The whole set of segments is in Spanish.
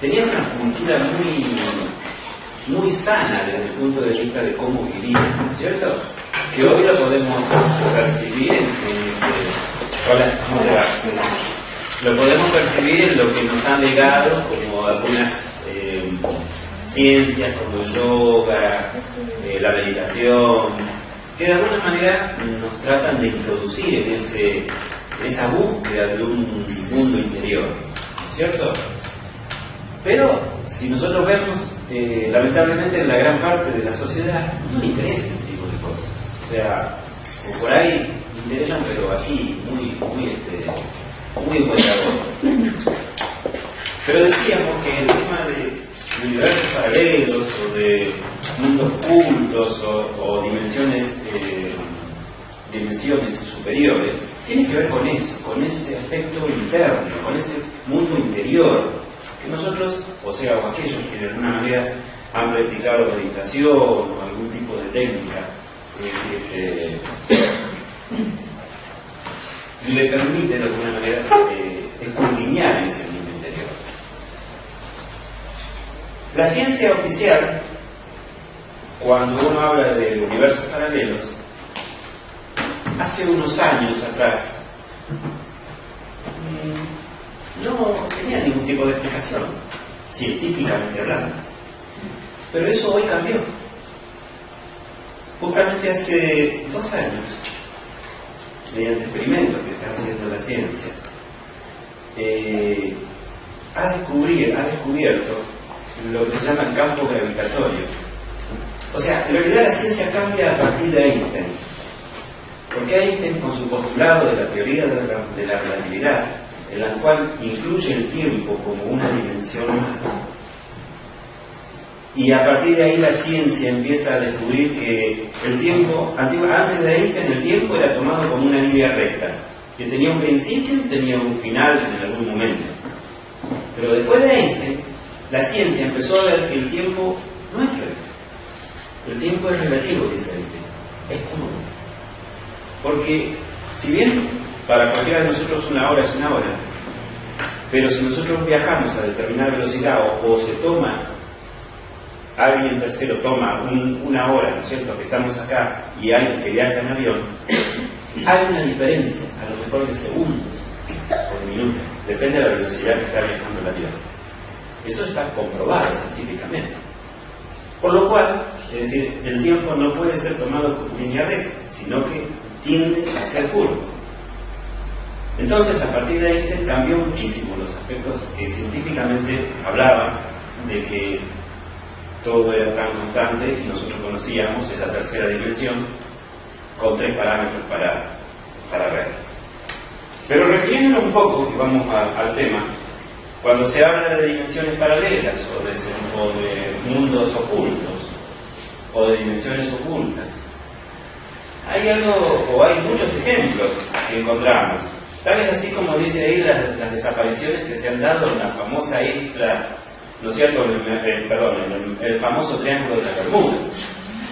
tenían una cultura muy, muy sana desde el punto de vista de cómo vivían, ¿no es cierto? Que hoy lo podemos percibir en, lo podemos percibir en lo que nos han legado como algunas ciencias como el yoga, eh, la meditación, que de alguna manera nos tratan de introducir en, ese, esa búsqueda de un mundo interior, ¿cierto? Pero si nosotros vemos, eh, lamentablemente en la gran parte de la sociedad no le interesa este tipo de cosas. O sea, por ahí interesan, pero así, muy, muy, este, muy Pero decíamos que el tema de universos paralelos o de mundos ocultos o, dimensiones, eh, dimensiones superiores, tiene que ver con eso, con ese aspecto interno, con ese mundo interior, que nosotros, o sea, o aquellos que de alguna manera han practicado meditación o algún tipo de técnica, eh, le permite de alguna manera eh, escudriñar ese La ciencia oficial, cuando uno habla de universos paralelos, hace unos años atrás, mm, no tenía ningún tipo de explicación, científicamente hablando. Pero eso hoy cambió. Justamente hace dos años, mediante experimentos que está haciendo la ciencia, eh, ha, ha descubierto lo que se llama el campo gravitatorio. O sea, en realidad la ciencia cambia a partir de Einstein. Porque Einstein, con su postulado de la teoría de la, relatividad, en la cual incluye el tiempo como una dimensión más, y a partir de ahí la ciencia empieza a descubrir que el tiempo, antes de Einstein, el tiempo era tomado como una línea recta, que tenía un principio y tenía un final en algún momento. Pero después de Einstein, la ciencia empezó a ver que el tiempo no es recto. El tiempo es relativo, dice Einstein. Es común. Porque si bien para cualquiera de nosotros una hora es una hora, pero si nosotros viajamos a determinada velocidad o, se toma, alguien tercero toma una hora, ¿no es cierto?, que estamos acá y alguien que viaja en avión, hay una diferencia, a lo mejor de segundos o de minutos, depende de la velocidad que está viajando el avión. Eso está comprobado científicamente. Por lo cual, es decir, el tiempo no puede ser tomado como línea recta, sino que tiende a ser curvo. Entonces, a partir de ahí cambió muchísimo los aspectos que científicamente hablaban de que todo era tan constante y nosotros conocíamos esa tercera dimensión con tres parámetros para, para ver. Pero refiriéndonos un poco, y vamos al tema, cuando se habla de dimensiones paralelas o de, mundos ocultos o de dimensiones ocultas, hay algo, o hay muchos ejemplos que encontramos. Tal vez así como dice ahí las, desapariciones que se han dado en la famosa isla, ¿no es cierto? El, perdón, el, el, famoso triángulo de la Bermuda,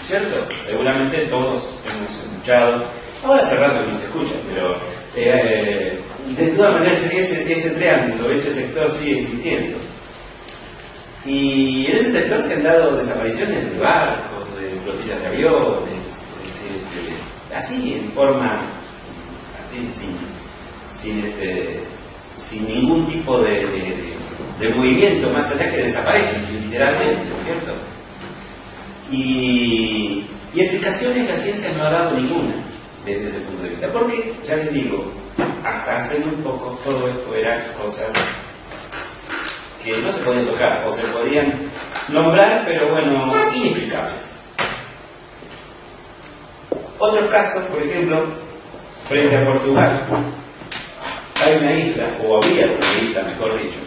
¿cierto? Seguramente todos hemos escuchado, ahora hace rato que no se escucha, pero eh, de todas maneras ese, ese triángulo, ese sector sigue existiendo. Y en ese sector se han dado desapariciones de barcos, de flotillas de aviones, así en forma, así sin, sin, este, sin ningún tipo de, de, movimiento, más allá que desaparecen literalmente, ¿no es cierto? Y, y explicaciones la ciencia no ha dado ninguna desde ese punto de vista, porque, ya les digo, hasta hace muy poco todo esto eran cosas que no se podían tocar o se podían nombrar, pero bueno, inexplicables. Otros casos, por ejemplo, frente a Portugal, hay una isla, o había una isla, mejor dicho,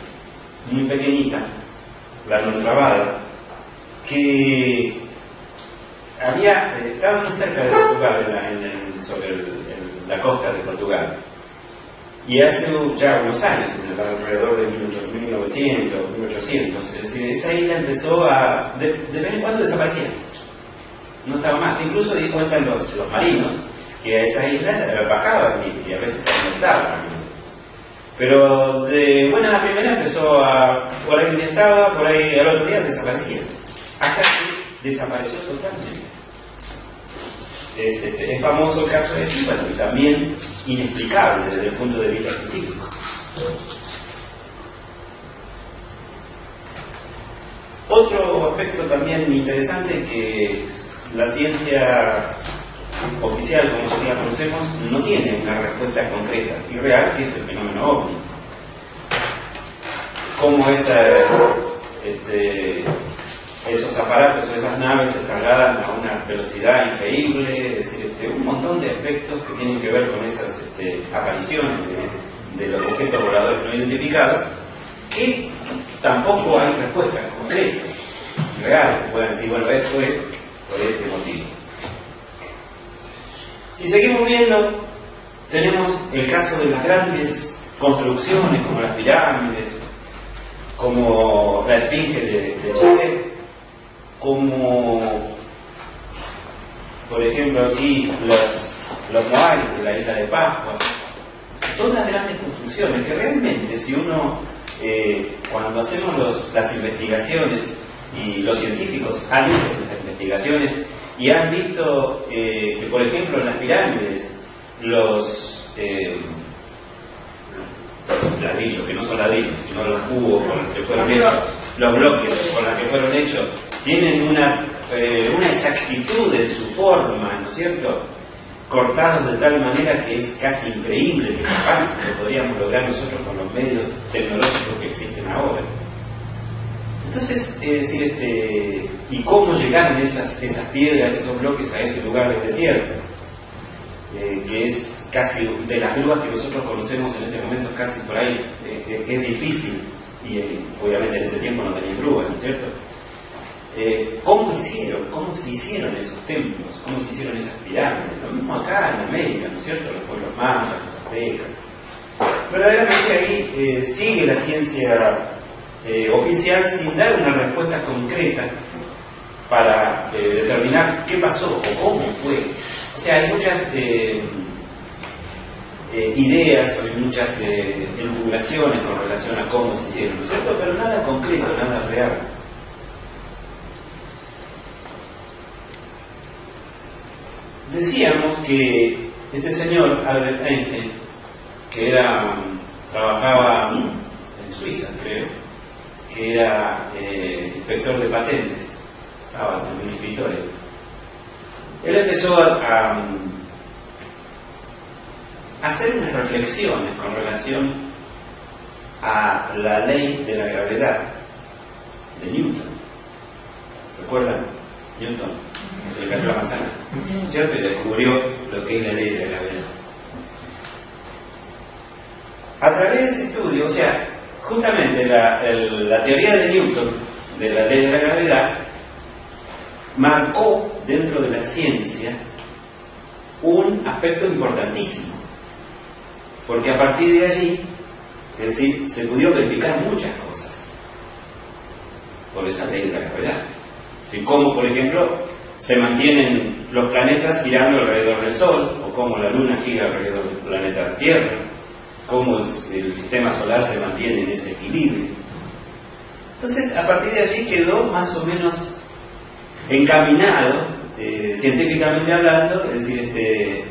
muy pequeñita, la Notrabada, que había, estaba muy cerca de Portugal, sobre la costa de Portugal. Y hace ya unos años, alrededor de 1900, 1800, es decir, esa isla empezó a, de, vez en cuando desaparecía. No estaba más. Incluso di cuenta los, los marinos que a esa isla bajaban y, a veces aumentaban. Pero de buena a primera empezó a, por ahí estaba, por ahí al otro día desaparecía. Hasta que desapareció totalmente. Es, este, es famoso el caso de bueno, y también inexplicable desde el punto de vista científico. Otro aspecto también interesante que la ciencia oficial, como nosotros la conocemos, no tiene una respuesta concreta y real, que es el fenómeno ovni. Cómo esa, este, esos aparatos o esas naves se trasladan a una velocidad increíble, es decir, este, un montón de aspectos que tienen que ver con esas este, apariciones de, los objetos voladores no identificados, que tampoco hay respuestas concretas, reales, que puedan decir, bueno, esto es por este motivo. Si seguimos viendo, tenemos el caso de las grandes construcciones como las pirámides, como la esfinge de, de como por ejemplo aquí los, los Moai de la isla de Pascua, todas grandes construcciones que realmente si uno, eh, cuando hacemos las investigaciones y los científicos han esas investigaciones y han visto eh, que por ejemplo en las pirámides los eh, ladrillos, que no son ladrillos, sino los cubos con los que fueron hechos, los bloques con los que fueron hechos, tienen una, eh, una exactitud en su forma, ¿no es cierto? Cortados de tal manera que es casi increíble que capaz lo podríamos lograr nosotros con los medios tecnológicos que existen ahora. Entonces, es decir, este, ¿y cómo llegaron esas, piedras, esos bloques a ese lugar del desierto? Eh, que es casi de las grúas que nosotros conocemos en este momento, casi por ahí, eh, es difícil, y obviamente en ese tiempo no tenía grúas, ¿no es cierto? Eh, cómo hicieron, cómo se hicieron esos templos, cómo se hicieron esas pirámides, lo mismo acá en América, ¿no es cierto? Los pueblos mayas, los aztecas. Verdaderamente ahí eh, sigue la ciencia eh, oficial sin dar una respuesta concreta para determinar qué pasó o cómo fue. O sea, hay muchas ideas o hay muchas elucubraciones con relación a cómo se hicieron, ¿no es cierto? Pero nada concreto, nada real. Decíamos que este señor, Albert Einstein, que era, trabajaba en Suiza, creo, que era eh, inspector de patentes, estaba en un escritorio. Él empezó a, hacer unas reflexiones con relación a la ley de la gravedad de Newton. ¿Recuerdan? Newton, se le cayó la manzana. ¿cierto? Y descubrió lo que es la ley de la gravedad. A través de ese estudio, o sea, justamente la, teoría de Newton de la ley de la gravedad marcó dentro de la ciencia un aspecto importantísimo, porque a partir de allí, es decir, se pudieron verificar muchas cosas por esa ley de la gravedad. Como, por ejemplo, se mantienen los planetas girando alrededor del Sol, o cómo la Luna gira alrededor del planeta Tierra, cómo el sistema solar se mantiene en ese equilibrio. Entonces, a partir de allí quedó más o menos encaminado, eh, científicamente hablando, es decir, este,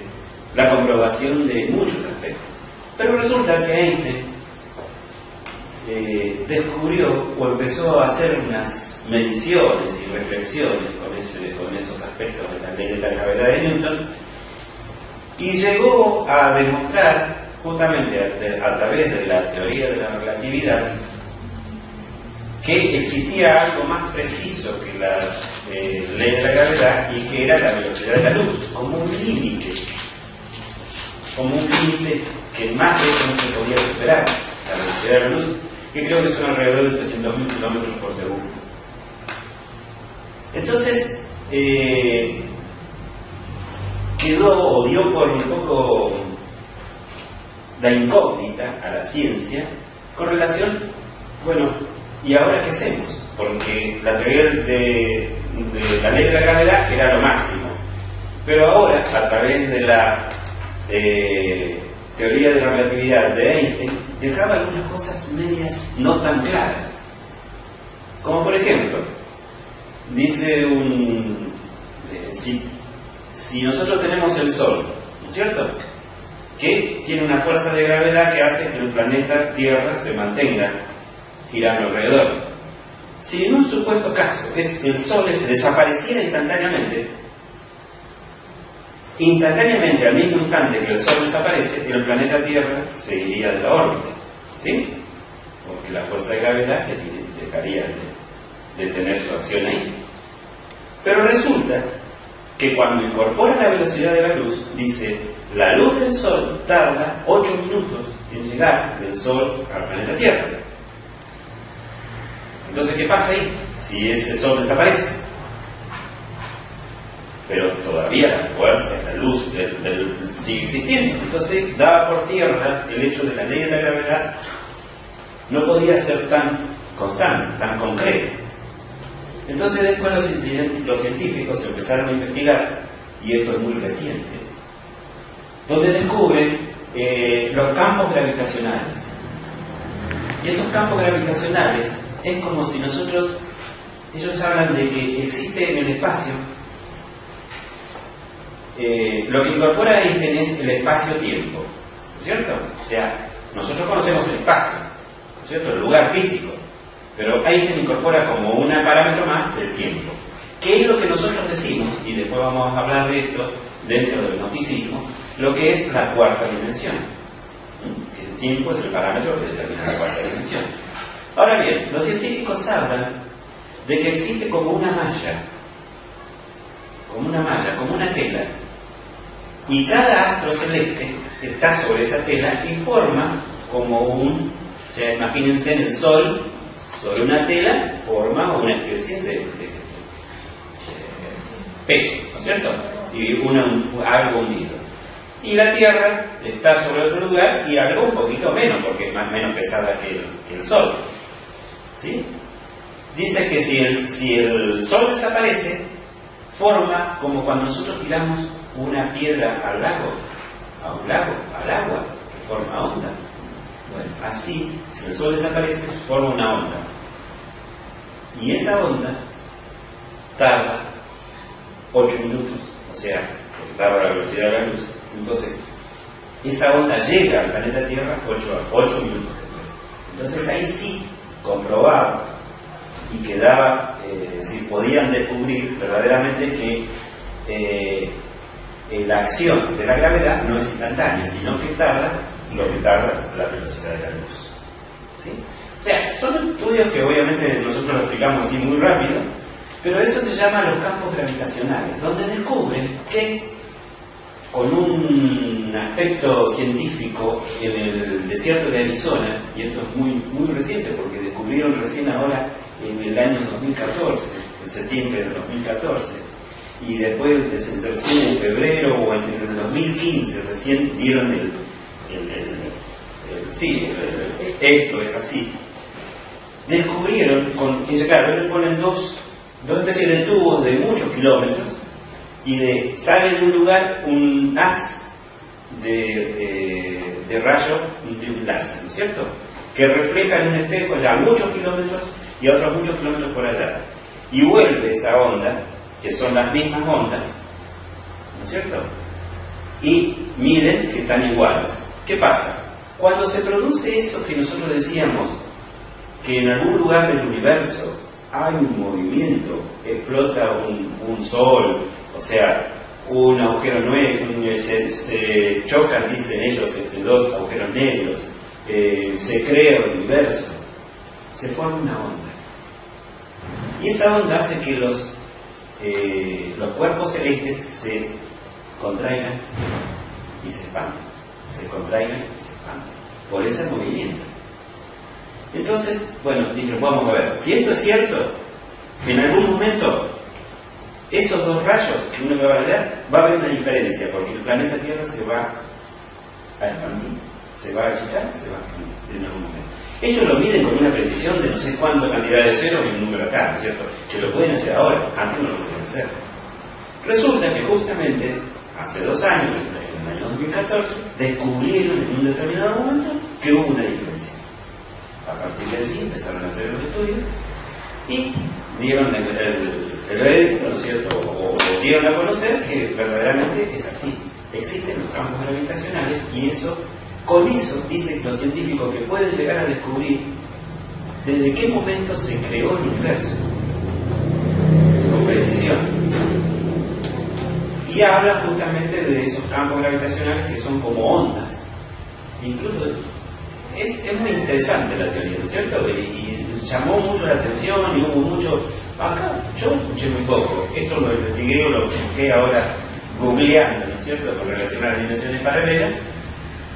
la comprobación de muchos aspectos. Pero resulta que Einstein eh, descubrió o empezó a hacer unas mediciones y reflexiones con, con esos aspectos de la ley de la gravedad de Newton y llegó a demostrar justamente a, través de la teoría de la relatividad que existía algo más preciso que la eh, ley de la gravedad y que era la velocidad de la luz, como un límite, como un límite que más de eso no se podía superar, la velocidad de la luz, que creo que son alrededor de 300.000 kilómetros por segundo. Entonces, eh, quedó o dio por un poco la incógnita a la ciencia con relación, bueno, ¿y ahora qué hacemos? Porque la teoría de, la ley de la gravedad era lo máximo. Pero ahora, a través de la eh, teoría de la relatividad de Einstein, dejaba algunas cosas medias no tan claras. Como por ejemplo, dice un... Eh, si, si nosotros tenemos el Sol, ¿no es cierto? Que tiene una fuerza de gravedad que hace que el planeta Tierra se mantenga girando alrededor. Si en un supuesto caso es el Sol se desapareciera instantáneamente, instantáneamente al mismo instante que el Sol desaparece, el planeta Tierra seguiría de la órbita. ¿Sí? Porque la fuerza de gravedad dejaría de, de tener su acción ahí. Pero resulta que cuando incorpora la velocidad de la luz, dice la luz del Sol tarda 8 minutos en llegar del Sol al planeta Tierra. Entonces, ¿qué pasa ahí? Si ese Sol desaparece. Pero todavía la fuerza, la luz sigue existiendo. Entonces, daba por tierra el hecho de la ley de la gravedad no podía ser tan constante, tan concreto. Entonces después los, los científicos empezaron a investigar, y esto es muy reciente, donde descubren eh, los campos gravitacionales. Y esos campos gravitacionales es como si nosotros, ellos hablan de que existe en el espacio, eh, lo que incorpora Einstein es el espacio-tiempo, ¿cierto? O sea, nosotros conocemos el espacio, ¿cierto? El lugar físico, pero Einstein incorpora como un parámetro más el tiempo. ¿Qué es lo que nosotros decimos? Y después vamos a hablar de esto dentro del gnosticismo, lo que es la cuarta dimensión. El tiempo es el parámetro que determina la cuarta dimensión. Ahora bien, los científicos hablan de que existe como una malla, como una malla, como una tela, y cada astro celeste está sobre esa tela y forma como un, o sea, imagínense en el Sol, sobre una tela, forma una especie de, peso, ¿no es cierto? Y algo hundido. Y la Tierra está sobre otro lugar y algo un poquito menos, porque es más menos pesada que el, Sol. ¿Sí? Dice que si el, si el Sol desaparece, forma como cuando nosotros tiramos una piedra al lago, a un lago, al agua, que forma ondas. Bueno, así, si el Sol desaparece, forma una onda. Y esa onda tarda 8 minutos, o sea, porque tarda la velocidad de la luz, entonces, esa onda llega al planeta Tierra 8, minutos después. Entonces ahí sí comprobaba y quedaba, eh, si podían descubrir verdaderamente que eh, eh, la acción de la gravedad no es instantánea, sino que tarda lo que tarda la velocidad de la luz. O sea, son estudios que obviamente nosotros lo explicamos así muy rápido, pero eso se llama los campos gravitacionales, donde descubren que con un aspecto científico en el desierto de Arizona, y esto es muy, muy reciente porque descubrieron recién ahora en el año 2014, en septiembre de 2014, y después recién en febrero o en, el 2015 recién dieron el, sí, esto es así. Descubrieron, con, claro, ellos ponen dos, dos especies de tubos de muchos kilómetros y sale de un lugar un haz de, eh, de rayo de un láser, ¿no es cierto? Que refleja en un espejo ya muchos kilómetros y a otros muchos kilómetros por allá. Y vuelve esa onda que son las mismas ondas, ¿no es cierto? Y miden que están iguales. ¿Qué pasa? Cuando se produce eso que nosotros decíamos, que en algún lugar del universo hay un movimiento, explota un, sol, o sea, un agujero nuevo, se, chocan, dicen ellos, entre dos agujeros negros, eh, se crea el universo, se forma una onda. Y esa onda hace que los eh, los cuerpos celestes se contraigan y se expandan, se contraigan y se expandan, por ese movimiento. Entonces, bueno, dije, vamos a ver, si esto es cierto, en algún momento esos dos rayos que uno va a ver, va a haber una diferencia, porque el planeta Tierra se va a expandir, se va a achicar, se va a expandir en algún momento. Ellos lo miden con una precisión de no sé cuánta cantidad de ceros y un número acá, ¿no es cierto? Que lo pueden hacer ahora, antes no lo podían hacer. Resulta que justamente hace dos años, en el año 2014, descubrieron en un determinado momento que hubo una diferencia. A partir de allí empezaron a hacer los estudios y dieron el, el, ¿no es cierto? O, o dieron a conocer que verdaderamente es así. Existen los campos gravitacionales y eso con eso, dicen los científicos, que pueden llegar a descubrir desde qué momento se creó el universo, con precisión. Y habla justamente de esos campos gravitacionales que son como ondas. Incluso es, muy interesante la teoría, ¿no es cierto? Y, llamó mucho la atención y hubo mucho... Acá yo escuché muy poco. Esto lo investigué o lo busqué ahora googleando, ¿no es cierto?, con relación a las dimensiones paralelas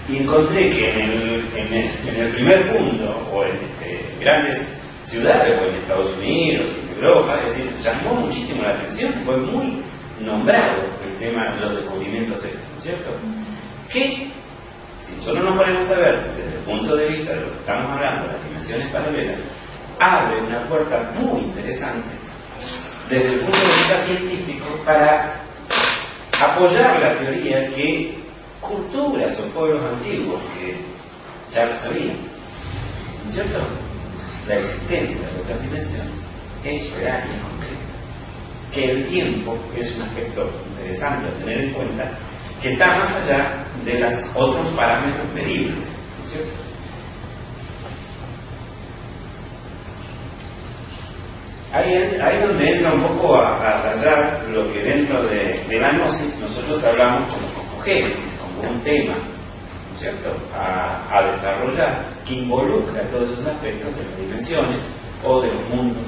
y encontré que en el, en el, primer punto, o en este, grandes ciudades, o en Estados Unidos, en Europa, es decir, llamó muchísimo la atención, fue muy nombrado el tema de los descubrimientos estos, ¿no es cierto? Que, si nosotros nos ponemos a ver desde el punto de vista de lo que estamos hablando, las dimensiones paralelas, abre una puerta muy interesante desde el punto de vista científico para apoyar la teoría que culturas o pueblos antiguos que ya lo sabían, ¿no es cierto? La existencia de otras dimensiones es real y concreta. Que el tiempo es un aspecto interesante a tener en cuenta, que está más allá de los otros parámetros medibles, ¿no es cierto? Ahí, es donde entra un poco a, rayar lo que dentro de, la gnosis nosotros hablamos como cogénesis un tema, ¿no es cierto?, a, desarrollar que involucra todos esos aspectos de las dimensiones o de los mundos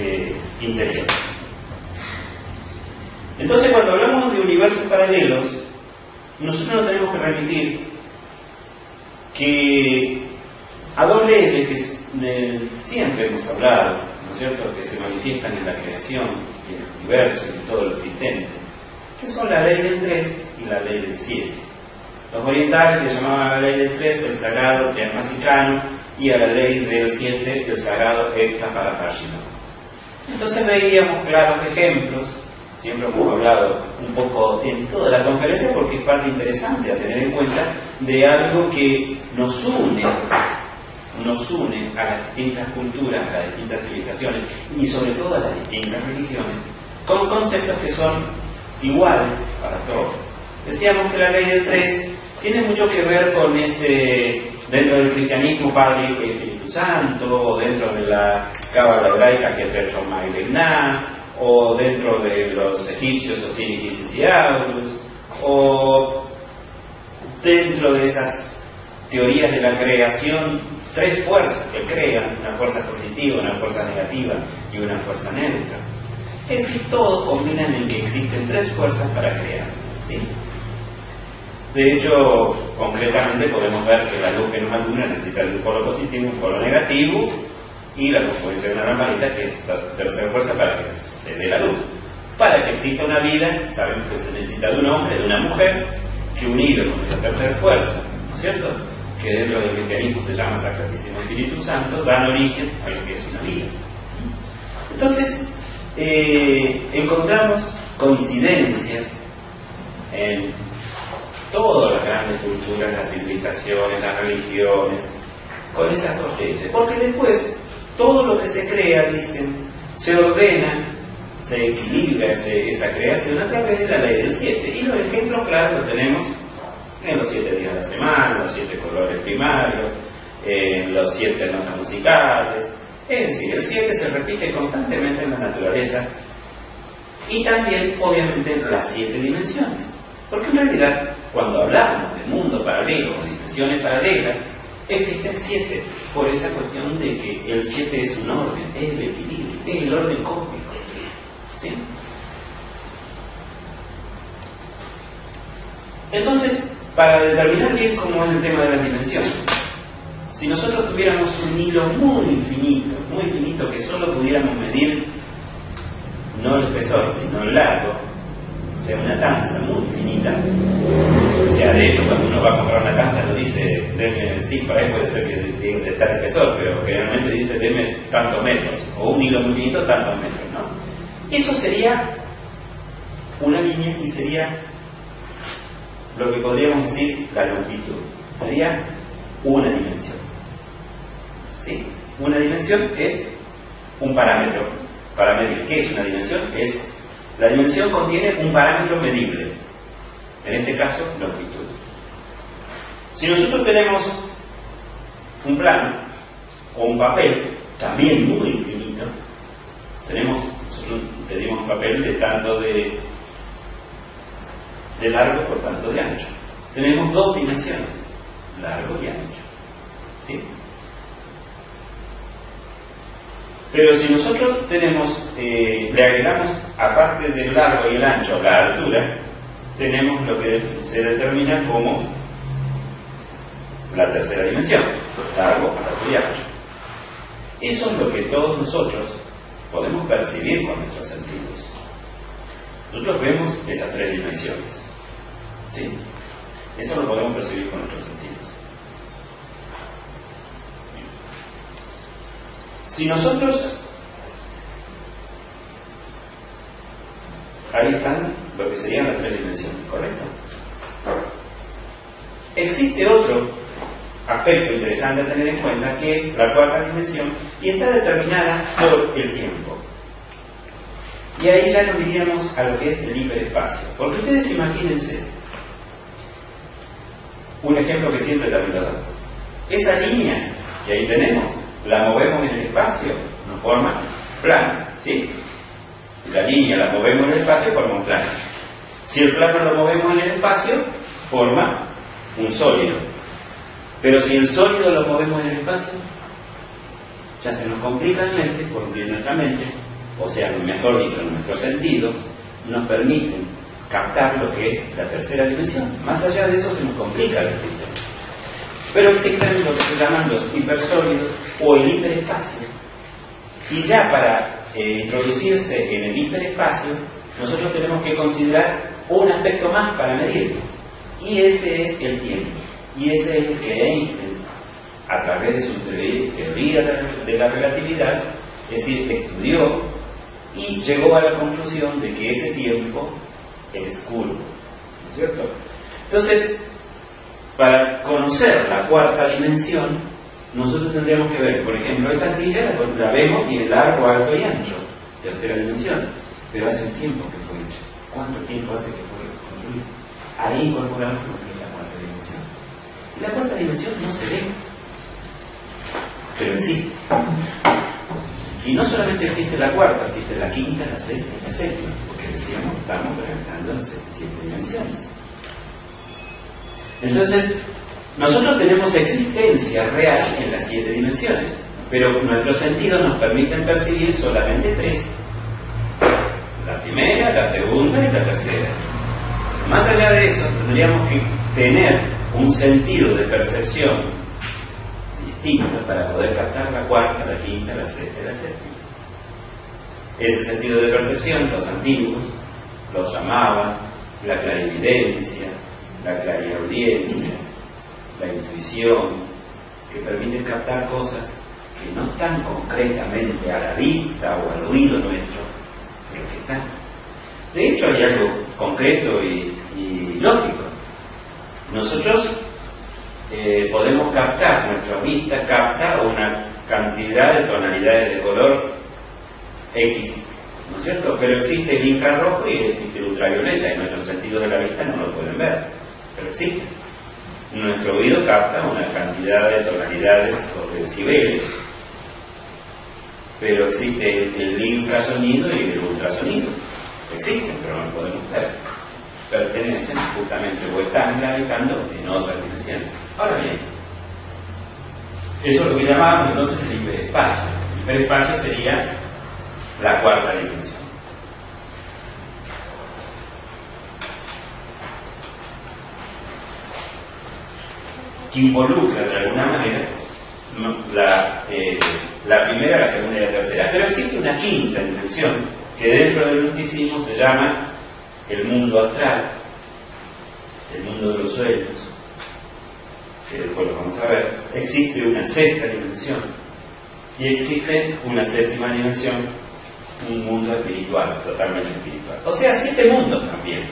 eh, interiores. Entonces, cuando hablamos de universos paralelos, nosotros nos tenemos que remitir que a dos leyes que siempre hemos hablado, ¿no cierto?, que se manifiestan en la creación y en el universo y en todo lo existente, que son la ley del 3 y la ley del 7. Los orientales le llamaban a la ley del 3 el sagrado triasmasicano y a la ley del 7 el sagrado para Parshino. Entonces veíamos claros ejemplos, siempre hemos hablado un poco en toda la conferencia porque es parte interesante a tener en cuenta de algo que nos une, nos une a las distintas culturas, a las distintas civilizaciones y sobre todo a las distintas religiones, con conceptos que son iguales para todos. Decíamos que la ley del 3 tiene mucho que ver con ese, dentro del cristianismo, Padre, y Espíritu Santo, o dentro de la cábala hebraica, que es Percho o dentro de los egipcios, Osiris y o dentro de esas teorías de la creación, tres fuerzas que crean, una fuerza positiva, una fuerza negativa y una fuerza neutra. Es decir, todos combinan en que existen tres fuerzas para crear. ¿sí? De hecho, concretamente podemos ver que la luz que nos alumbra necesita un polo positivo, un polo negativo, y la puede ser una lamparita que es la tercera fuerza para que se dé la luz. Para que exista una vida, sabemos que se necesita de un hombre, de una mujer, que unido con esa tercera fuerza, ¿no es cierto? Que dentro del cristianismo se llama Sacratísimo Espíritu Santo, dan origen a lo que es una vida. Entonces, eh, encontramos coincidencias en todas las grandes culturas, las civilizaciones, las religiones, con esas dos leyes. Porque después todo lo que se crea, dicen, se ordena, se equilibra esa creación a través de la ley del 7. Y los ejemplos claros los tenemos en los siete semana, los siete colores primarios, en los siete notas musicales. Es decir, el 7 se repite constantemente en la naturaleza y también, obviamente, en las siete dimensiones. Porque en realidad, cuando hablamos de mundo paralelo o dimensiones paralelas, existen siete, por esa cuestión de que el siete es un orden, es el equilibrio, es el orden cósmico. ¿sí? Entonces, para determinar bien cómo es el tema de las dimensiones, si nosotros tuviéramos un hilo muy infinito, muy infinito, que solo pudiéramos medir no el espesor, sino el largo, o sea, una tanza muy infinita. O sea, de hecho, cuando uno va a comprar una tanza, lo dice, deme, sí, para ahí puede ser que de estar espesor, pero generalmente dice, deme tantos metros, o un hilo muy finito, tantos metros, ¿no? Eso sería una línea y sería lo que podríamos decir la longitud. Sería una dimensión. ¿Sí? Una dimensión es un parámetro para medir. ¿Qué es una dimensión? Es la dimensión contiene un parámetro medible, en este caso longitud. Si nosotros tenemos un plano o un papel, también muy infinito, tenemos, nosotros pedimos un papel de tanto de, de largo por tanto de ancho. Tenemos dos dimensiones, largo y ancho. ¿Sí? Pero si nosotros tenemos, eh, le agregamos, aparte del largo y el ancho, la altura, tenemos lo que se determina como la tercera dimensión, largo, alto y ancho. Eso es lo que todos nosotros podemos percibir con nuestros sentidos. Nosotros vemos esas tres dimensiones. ¿Sí? Eso lo podemos percibir con nuestros sentidos. Si nosotros, ahí están lo que serían las tres dimensiones, ¿correcto? Existe otro aspecto interesante a tener en cuenta que es la cuarta dimensión y está determinada por el tiempo. Y ahí ya nos diríamos a lo que es el hiperespacio. Porque ustedes imagínense un ejemplo que siempre también lo damos. Esa línea que ahí tenemos la movemos en el espacio, nos forma plano, ¿sí? Si la línea la movemos en el espacio, forma un plano. Si el plano lo movemos en el espacio, forma un sólido. Pero si el sólido lo movemos en el espacio, ya se nos complica la mente, porque nuestra mente, o sea, mejor dicho, nuestros sentidos, nos permiten captar lo que es la tercera dimensión. Más allá de eso se nos complica el sistema. Pero existen lo que se llaman los hipersólidos o el hiperespacio. Y ya para eh, introducirse en el hiperespacio, nosotros tenemos que considerar un aspecto más para medirlo. Y ese es el tiempo. Y ese es el que Einstein, a través de su teoría de la relatividad, es decir, estudió y llegó a la conclusión de que ese tiempo es curvo. ¿No es cierto? Entonces, para conocer la cuarta dimensión, nosotros tendríamos que ver, por ejemplo, esta silla la, vemos, tiene largo, alto y ancho, tercera dimensión, pero hace un tiempo que fue hecha. ¿Cuánto tiempo hace que fue construida? Ahí incorporamos lo que es la cuarta dimensión. Y la cuarta dimensión no se ve, pero existe. Y no solamente existe la cuarta, existe la quinta, la sexta y la séptima, decíamos, estamos presentando en siete dimensiones. Entonces, nosotros tenemos existencia real en las siete dimensiones, pero nuestros sentidos nos permiten percibir solamente tres. La primera, la segunda y la tercera. Más allá de eso, tendríamos que tener un sentido de percepción distinto para poder captar la cuarta, la quinta, la sexta y la séptima. Ese sentido de percepción, los antiguos lo llamaban la clarividencia, la clariaudiencia, la intuición, que permiten captar cosas que no están concretamente a la vista o al oído nuestro, pero que están. De hecho, hay algo concreto y, lógico. Nosotros eh, podemos captar, nuestra vista capta una cantidad de tonalidades de color X, ¿no es cierto? Pero existe el infrarrojo y existe el ultravioleta y nuestros sentidos de la vista no lo pueden ver, pero existe. Nuestro oído capta una cantidad de tonalidades o de decibeles, pero existe el, infrasonido y el ultrasonido. Existen, pero no lo podemos ver. Pertenecen justamente o están gravitando en otras dimensiones. Ahora bien, eso es lo que llamamos entonces el hiperespacio. El hiperespacio sería la cuarta dimensión. que involucra de alguna manera la, eh, la primera, la segunda y la tercera. Pero existe una quinta dimensión que dentro del misticismo se llama el mundo astral, el mundo de los sueños, que después lo vamos a ver. Existe una sexta dimensión y existe una séptima dimensión, un mundo espiritual, totalmente espiritual. O sea, siete mundos también.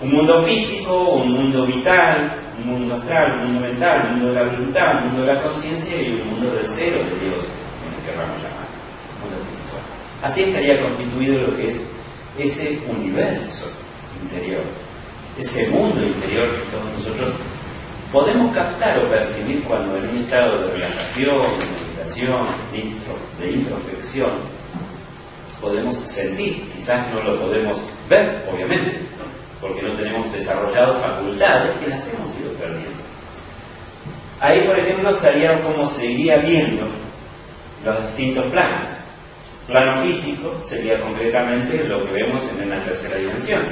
Un mundo físico, un mundo vital, un mundo astral, un mundo mental, un mundo de la voluntad, un mundo de la conciencia y un mundo del cero de Dios, como queramos llamar, mundo espiritual. Así estaría constituido lo que es ese universo interior, ese mundo interior que todos nosotros podemos captar o percibir cuando en un estado de relajación, de meditación, de introspección, podemos sentir, quizás no lo podemos ver, obviamente, porque no tenemos desarrollado facultades que las hemos ido perdiendo. Ahí, por ejemplo, estaría como se iría viendo los distintos planos. Plano físico sería concretamente lo que vemos en la tercera dimensión.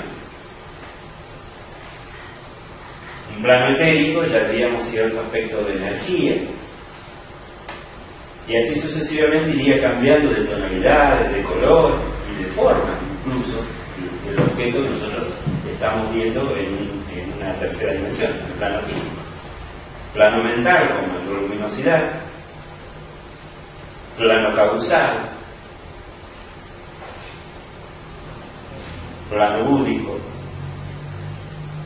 Un plano etérico ya veríamos cierto aspecto de energía. Y así sucesivamente iría cambiando de tonalidad, de color y de forma, incluso, el objeto que nosotros estamos viendo en, una tercera dimensión, en el plano físico. Plano mental con mayor luminosidad, plano causal, plano búdico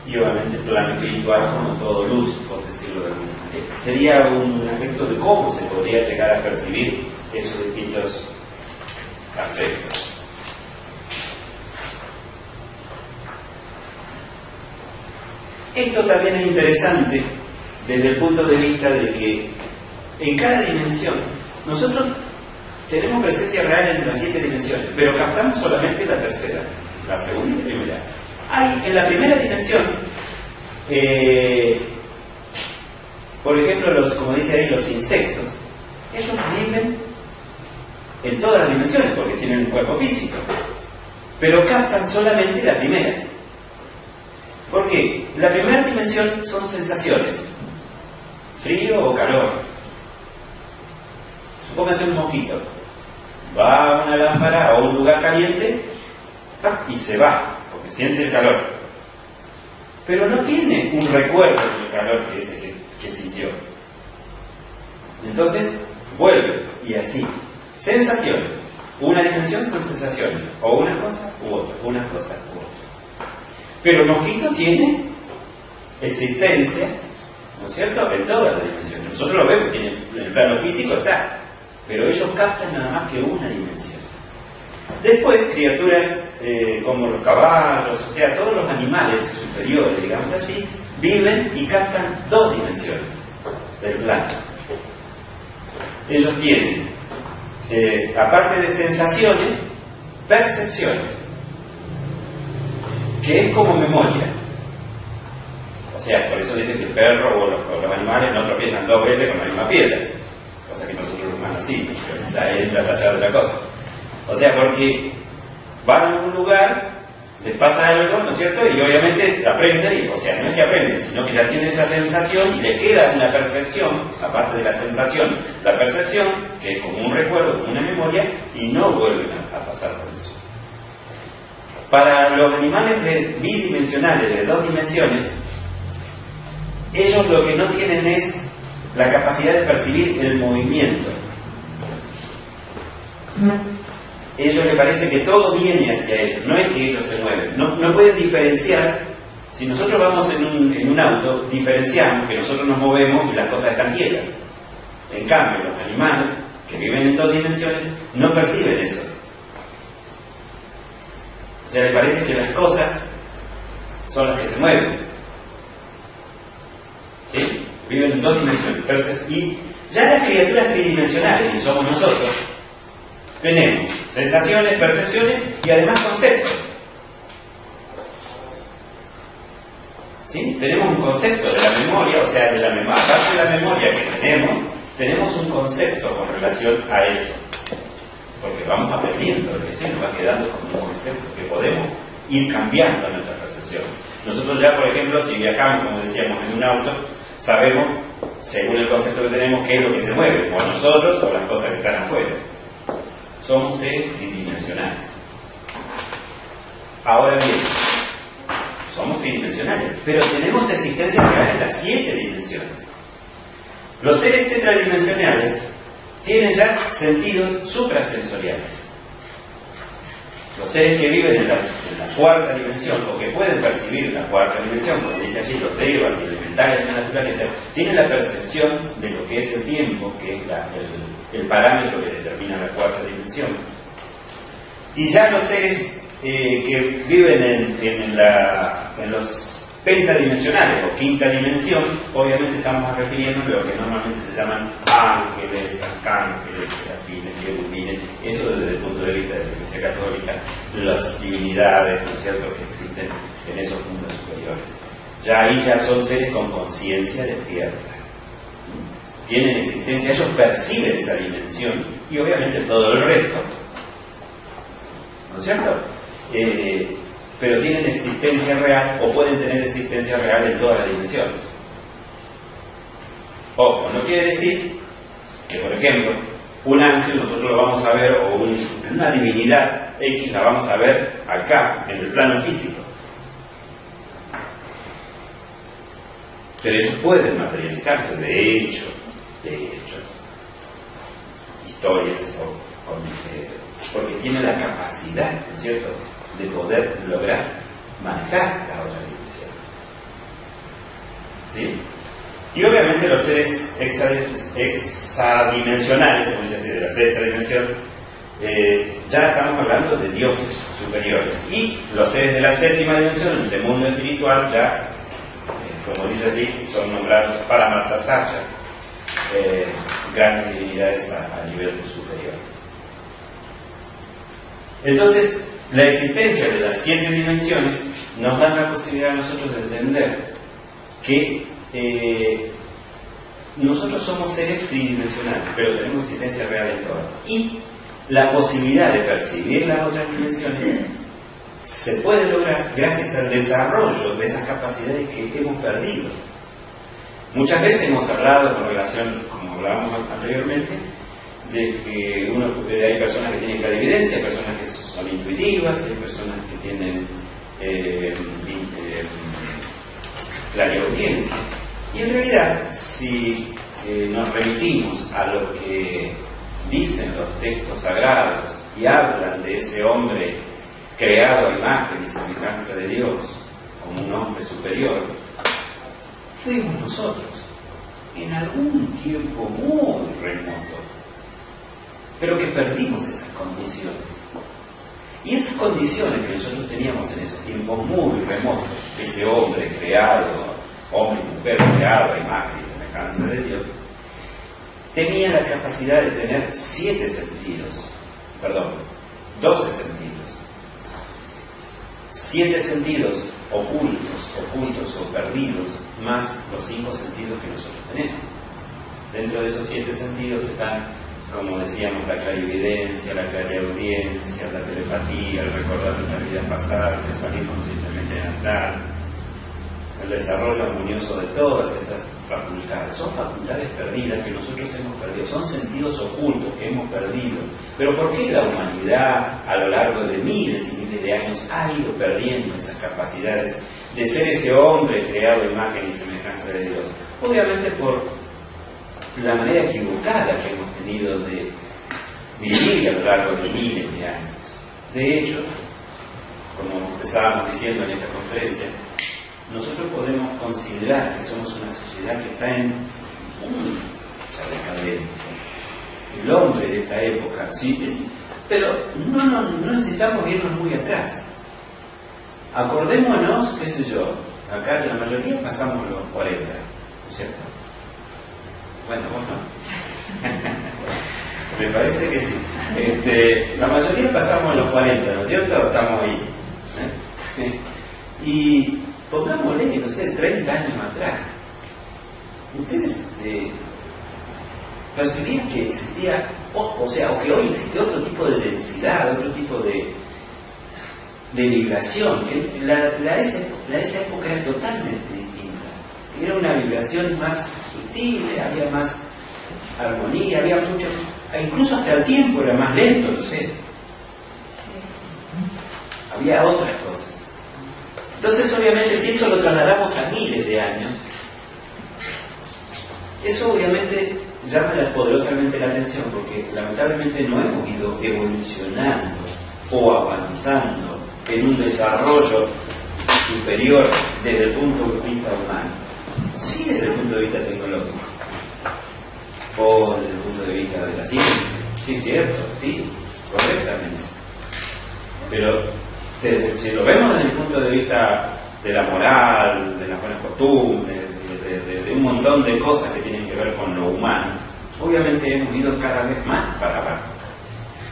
y obviamente plano espiritual como todo luz, por decirlo de alguna manera. Sería un aspecto de cómo se podría llegar a percibir esos distintos aspectos. Esto también es interesante desde el punto de vista de que en cada dimensión nosotros tenemos presencia real en las siete dimensiones, pero captamos solamente la tercera, la segunda y la primera. Hay en la primera dimensión, eh, por ejemplo, los, como dice ahí, los insectos, ellos viven en todas las dimensiones porque tienen un cuerpo físico, pero captan solamente la primera. ¿Por qué? La primera dimensión son sensaciones, frío o calor. Supóngase un mosquito, va a una lámpara o a un lugar caliente y se va, siente el calor. Pero no tiene un recuerdo del calor que, ese que sintió. Entonces, vuelve y así. Sensaciones. Una dimensión son sensaciones, o una cosa u otra, una cosa u otra. Pero el mosquito tiene existencia, ¿no es cierto?, en todas las dimensiones. Nosotros lo vemos, tiene, en el plano físico está, pero ellos captan nada más que una dimensión. Después, criaturas eh, como los caballos, o sea, todos los animales superiores, digamos así, viven y captan dos dimensiones del plano. Ellos tienen, eh, aparte de sensaciones, percepciones que es como memoria. O sea, por eso dicen que el perro o los, animales no tropiezan dos veces con la misma piedra, cosa que nosotros los humanos sí, pero ya entra de otra cosa. O sea, porque van a un lugar, les pasa algo, ¿no es cierto? Y obviamente aprenden, o sea, no es que aprenden, sino que ya tienen esa sensación y le queda una percepción, aparte de la sensación, la percepción, que es como un recuerdo, como una memoria, y no vuelven a Para los animales bidimensionales, de dos dimensiones, ellos lo que no tienen es la capacidad de percibir el movimiento. A ellos les parece que todo viene hacia ellos, no es que ellos se mueven. No, no pueden diferenciar, si nosotros vamos en un, en un auto, diferenciamos que nosotros nos movemos y las cosas están quietas. En cambio, los animales que viven en dos dimensiones no perciben eso. O sea, les parece que las cosas son las que se mueven. ¿Sí? Viven en dos dimensiones. y ya las criaturas tridimensionales, que somos nosotros, tenemos sensaciones, percepciones y además conceptos. ¿Sí? Tenemos un concepto de la memoria, o sea, de la memoria, aparte de la memoria que tenemos, tenemos un concepto con relación a eso porque vamos aprendiendo, se nos va quedando como un concepto que podemos ir cambiando nuestra percepción. Nosotros ya, por ejemplo, si viajamos, como decíamos, en un auto, sabemos, según el concepto que tenemos, qué es lo que se mueve, o nosotros o las cosas que están afuera. Somos seres tridimensionales. Ahora bien, somos tridimensionales, pero tenemos existencia real en las siete dimensiones. Los seres tetradimensionales tienen ya sentidos suprasensoriales. Los seres que viven en la, cuarta dimensión o que pueden percibir la cuarta dimensión, como dice allí, los devas y elementales de la naturaleza, tienen la percepción de lo que es el tiempo, que es el, parámetro que determina la cuarta dimensión. Y ya los seres eh, que viven en, en los pentadimensionales o quinta dimensión, obviamente estamos refiriendo a lo que normalmente se llaman ángeles, arcángeles, serafines, querubines, eso desde el punto de vista de la Iglesia Católica, las divinidades, ¿no es cierto?, que existen en esos mundos superiores. Ya ahí ya son seres con conciencia despierta. Tienen existencia, ellos perciben esa dimensión y obviamente todo el resto. ¿No es cierto? Eh, pero tienen existencia real o pueden tener existencia real en todas las dimensiones. Ojo, no quiere decir que, por ejemplo, un ángel nosotros lo vamos a ver, o una divinidad X la vamos a ver acá, en el plano físico. Pero eso puede materializarse, de hecho, de hecho, historias, o, porque tiene la capacidad, ¿no es cierto?, de poder lograr manejar las otras dimensiones. ¿Sí? Y obviamente los seres hexadimensionales, como dice así, de la sexta dimensión, eh, ya estamos hablando de dioses superiores. Y los seres de la séptima dimensión, en ese mundo espiritual, ya, eh, como dice así, son nombrados para eh, grandes divinidades a, a nivel superior. Entonces, la existencia de las siete dimensiones nos da la posibilidad a nosotros de entender que eh, nosotros somos seres tridimensionales, pero tenemos existencia real en todas. Y la posibilidad de percibir las otras dimensiones se puede lograr gracias al desarrollo de esas capacidades que hemos perdido. Muchas veces hemos hablado con relación, como hablábamos anteriormente, de que uno, hay personas que tienen clarividencia, hay personas que son intuitivas, hay personas que tienen eh, eh. Y en realidad, si eh, nos remitimos a lo que dicen los textos sagrados y hablan de ese hombre creado a imagen y semejanza de Dios como un hombre superior, fuimos nosotros en algún tiempo muy remoto pero que perdimos esas condiciones. Y esas condiciones que nosotros teníamos en esos tiempos muy remotos, ese hombre creado, hombre y mujer creado imagen y semejanza de Dios, tenía la capacidad de tener siete sentidos, perdón, doce sentidos. Siete sentidos ocultos, ocultos o perdidos, más los cinco sentidos que nosotros tenemos. Dentro de esos siete sentidos están como decíamos, la clarividencia, la clariaudiencia, la telepatía, el recordar nuestras vidas pasadas, el salir conscientemente de andar. el desarrollo armonioso de todas esas facultades. Son facultades perdidas que nosotros hemos perdido, son sentidos ocultos que hemos perdido. Pero ¿por qué la humanidad a lo largo de miles y miles de años ha ido perdiendo esas capacidades de ser ese hombre creado imagen y semejanza de Dios? Obviamente por la manera equivocada que hemos tenido de vivir a lo largo de miles de años. De hecho, como estábamos diciendo en esta conferencia, nosotros podemos considerar que somos una sociedad que está en mucha decadencia. El hombre de esta época, sí, pero no, no necesitamos irnos muy atrás. Acordémonos, qué sé yo, acá la mayoría pasamos los 40, ¿no es cierto? Bueno, vos no. Me parece que sí. Este, la mayoría pasamos los 40, ¿no es cierto? Estamos ahí. ¿eh? Y pongámosle, no sé, 30 años atrás, ustedes eh, percibían que existía, o, sea, o que hoy existe otro tipo de densidad, otro tipo de, de vibración, que la, esa, la esa época era totalmente distinta. Era una vibración más sutil, había más armonía, había mucho, incluso hasta el tiempo era más lento, no sé. Había otras cosas. Entonces, obviamente, si eso lo trasladamos a miles de años, eso obviamente llama poderosamente la atención porque lamentablemente no hemos ido evolucionando o avanzando en un desarrollo superior desde el punto de vista humano. Sí desde el punto de vista tecnológico o desde el punto de vista de la ciencia. Sí, cierto, sí, correctamente. Pero si lo vemos desde el punto de vista de la moral, de las buenas costumbres, de, un montón de cosas que tienen que ver con lo humano, obviamente hemos ido cada vez más para abajo.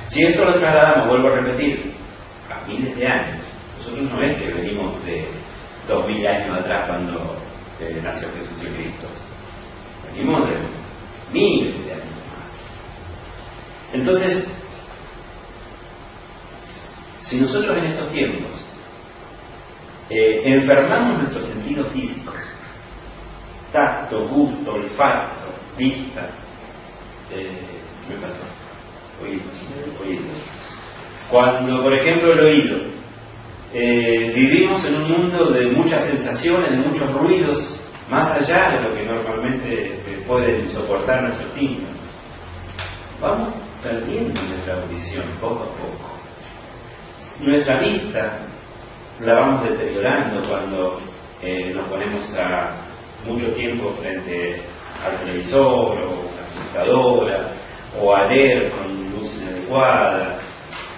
Si esto lo trasladamos, vuelvo a repetir, miles de años, nosotros no es que venimos de dos mil años atrás cuando eh, nació Jesús y Cristo, venimos de miles de años más. Entonces, si nosotros en estos tiempos eh, enfermamos nuestros sentidos físicos, tacto, gusto, olfato, vista, eh, ¿qué me pasó? Oído, oído. Cuando, por ejemplo, el oído, eh, vivimos en un mundo de muchas sensaciones, de muchos ruidos, más allá de lo que normalmente pueden soportar nuestros tímpanos. Vamos perdiendo nuestra audición poco a poco nuestra vista la vamos deteriorando cuando eh, nos ponemos a mucho tiempo frente al televisor o a la computadora o a leer con luz inadecuada.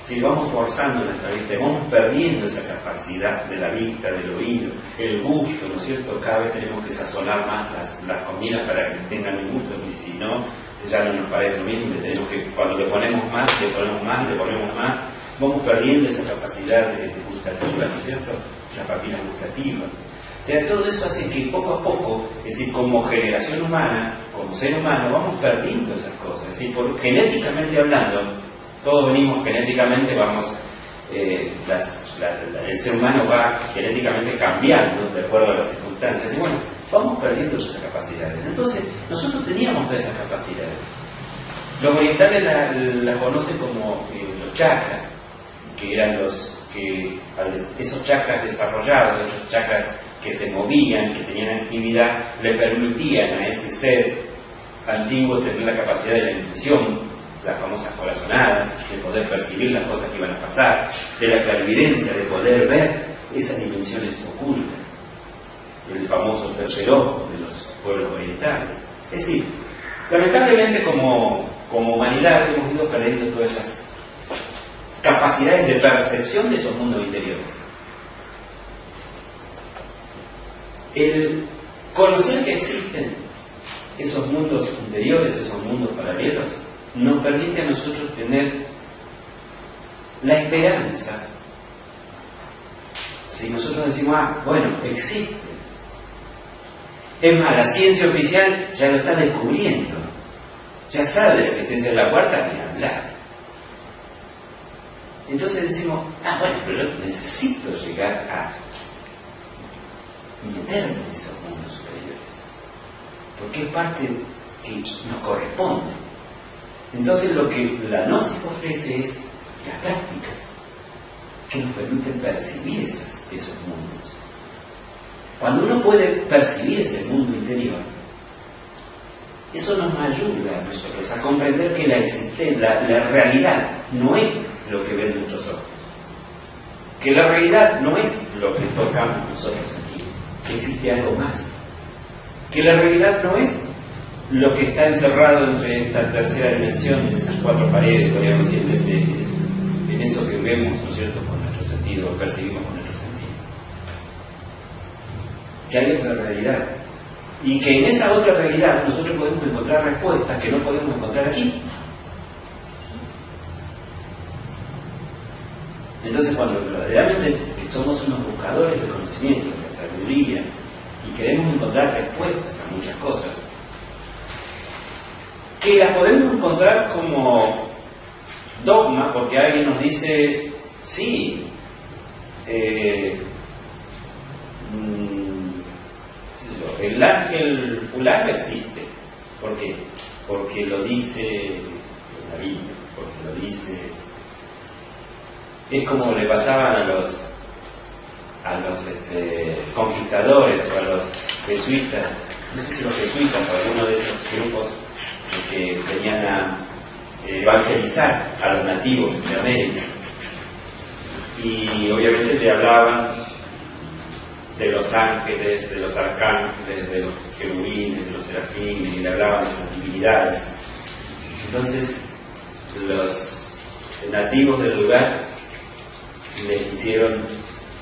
Si vamos forzando nuestra vista, vamos perdiendo esa capacidad de la vista, del oído, el gusto, ¿no es cierto? Cada vez tenemos que sazonar más las, las comidas para que tengan un gusto, y si no, ya no nos parece lo mismo, cuando le ponemos más, le ponemos más, le ponemos más, vamos perdiendo esa capacidad de, gustativa, ¿no es cierto? La papila gustativa. O todo eso hace que poco a poco, es decir, como generación humana, como ser humano, vamos perdiendo esas cosas. Es decir, por, genéticamente hablando, todos venimos genéticamente, vamos, eh, el ser humano va genéticamente cambiando de acuerdo a las circunstancias. Y bueno, vamos perdiendo esas capacidades. Entonces, nosotros teníamos todas esas capacidades. Los orientales las conocen como eh, los chakras que eran los que esos chakras desarrollados, esos chakras que se movían, que tenían actividad, le permitían a ese ser antiguo tener la capacidad de la intuición, las famosas corazonadas, de poder percibir las cosas que iban a pasar, de la clarividencia, de poder ver esas dimensiones ocultas, el famoso tercer ojo de los pueblos orientales. Es decir, lamentablemente como, como humanidad hemos ido perdiendo todas esas capacidades de percepción de esos mundos interiores. El conocer que existen esos mundos interiores, esos mundos paralelos, nos permite a nosotros tener la esperanza. Si nosotros decimos, ah, bueno, existe. Es más, la ciencia oficial ya lo está descubriendo. Ya sabe la existencia de la cuarta ni hablar. Entonces decimos, ah, bueno, pero yo necesito llegar a meterme en esos mundos superiores, porque es parte que nos corresponde. Entonces lo que la gnosis ofrece es las prácticas que nos permiten percibir esos, mundos. Cuando uno puede percibir ese mundo interior, eso nos ayuda a nosotros a comprender que la, la realidad no es lo que ven nuestros ojos. Que la realidad no es lo que tocamos nosotros aquí, que existe algo más. Que la realidad no es lo que está encerrado entre esta tercera dimensión, en esas cuatro paredes, podríamos decir, en eso que vemos, ¿no es cierto?, con nuestro sentido, percibimos con nuestro sentido. Que hay otra realidad. Y que en esa otra realidad nosotros podemos encontrar respuestas que no podemos encontrar aquí. Entonces, cuando verdaderamente somos unos buscadores de conocimiento, de sabiduría, y queremos encontrar respuestas a muchas cosas, que las podemos encontrar como dogma, porque alguien nos dice, sí, eh, mm, el ángel fulano existe. ¿Por qué? Porque lo dice la Biblia, porque lo dice es como le pasaban a los a los este, conquistadores o a los jesuitas, no sé si los jesuitas o alguno de esos grupos que venían a evangelizar a los nativos de América. Y obviamente le hablaban de los ángeles, de los arcángeles, de los querubines, de los serafines, y le hablaban de las divinidades. Entonces, los nativos del lugar le quisieron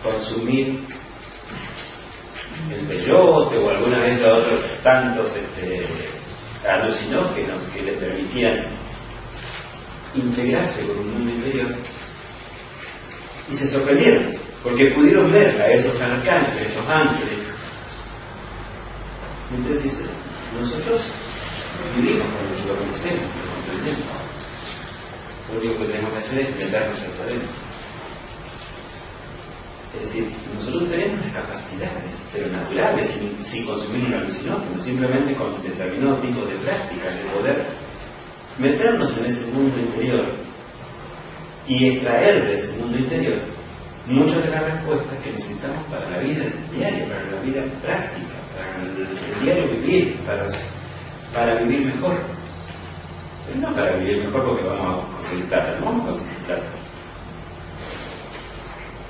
consumir el peyote o alguna vez a otros tantos este, alucinógenos que les permitían integrarse con un mundo interior. Y se sorprendieron, porque pudieron ver a esos arcángeles, esos ángeles. Entonces, nosotros vivimos con lo que conocemos, lo comprendemos. Lo único que tenemos que hacer es meternos en adentro. Es decir, nosotros tenemos las capacidades, pero naturales, sin, consumir un alucinógeno, simplemente con determinados de prácticas, de poder meternos en ese mundo interior y extraer de ese mundo interior muchas de las respuestas que necesitamos para la vida diaria, para la vida práctica, para el, diario vivir, para, para vivir mejor. Pero no para vivir mejor porque vamos a conseguir plata, vamos a conseguir plata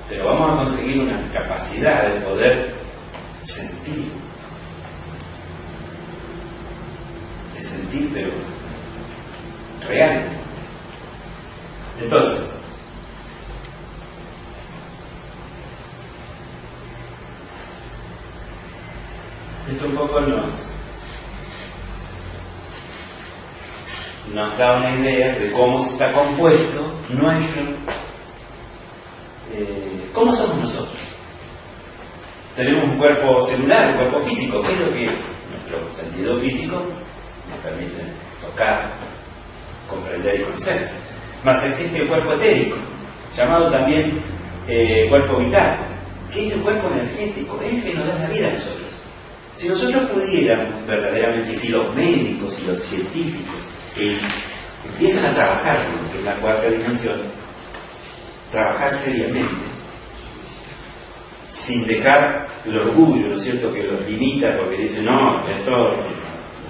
pero vamos a conseguir una capacidad de poder sentir, de sentir, pero real. Entonces, esto un poco nos, nos da una idea de cómo está compuesto nuestro ¿Cómo somos nosotros? Tenemos un cuerpo celular, un cuerpo físico. ¿Qué es lo que nuestro sentido físico nos permite tocar, comprender y conocer? Más existe el cuerpo etérico, llamado también eh, cuerpo vital, que es el cuerpo energético, es el que nos da la vida a nosotros. Si nosotros pudiéramos verdaderamente, si los médicos y los científicos empiezan a trabajar en la cuarta dimensión, trabajar seriamente, sin dejar el orgullo, ¿no es cierto?, que los limita porque dicen, no, esto,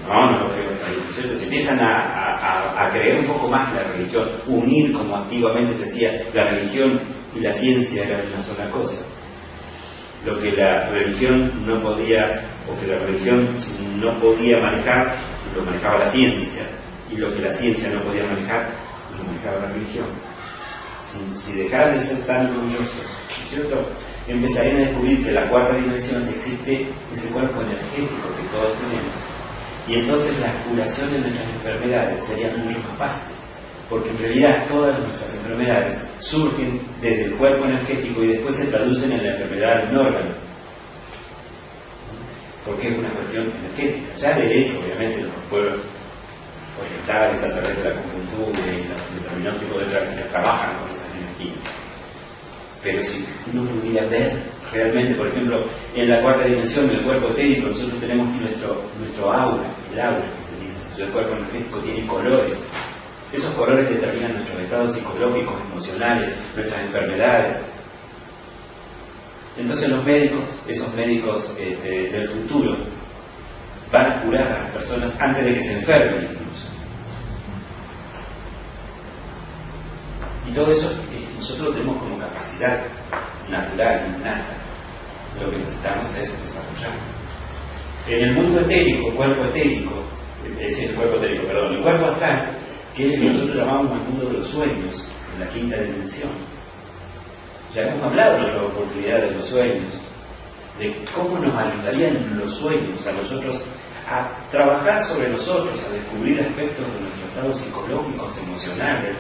no, no, ¿no es cierto? Se empiezan a, creer un poco más la religión, unir como antiguamente se hacía, la religión y la ciencia eran una sola cosa. Lo que la religión no podía, o que la religión no podía manejar, lo manejaba la ciencia, y lo que la ciencia no podía manejar, lo manejaba la religión. Si, si dejaran de ser tan orgullosos, ¿no es cierto? Empezarían a descubrir que la cuarta dimensión existe ese cuerpo energético que todos tenemos. Y entonces las curaciones de nuestras enfermedades serían mucho más fáciles, porque en realidad todas nuestras enfermedades surgen desde el cuerpo energético y después se traducen en la enfermedad de órgano, porque es una cuestión energética. Ya de hecho, obviamente, los pueblos orientales a través de la acupuntura y los determinados tipos de prácticas trabajan pero si uno pudiera ver realmente, por ejemplo, en la cuarta dimensión del cuerpo etérico, nosotros tenemos nuestro, nuestro aura, el aura que se dice. El cuerpo energético tiene colores. Esos colores determinan nuestros estados psicológicos, emocionales, nuestras enfermedades. Entonces los médicos, esos médicos este, del futuro, van a curar a las personas antes de que se enfermen incluso. Y todo eso nosotros tenemos como capacidad natural, innata. Lo que necesitamos es desarrollar. En el mundo etérico, cuerpo etérico, es el cuerpo etérico, perdón, el cuerpo astral, que que nosotros llamamos el mundo de los sueños, en la quinta dimensión. Ya hemos hablado de la oportunidad de los sueños, de cómo nos ayudarían los sueños a nosotros a trabajar sobre nosotros, a descubrir aspectos de nuestros estados psicológicos, emocionales,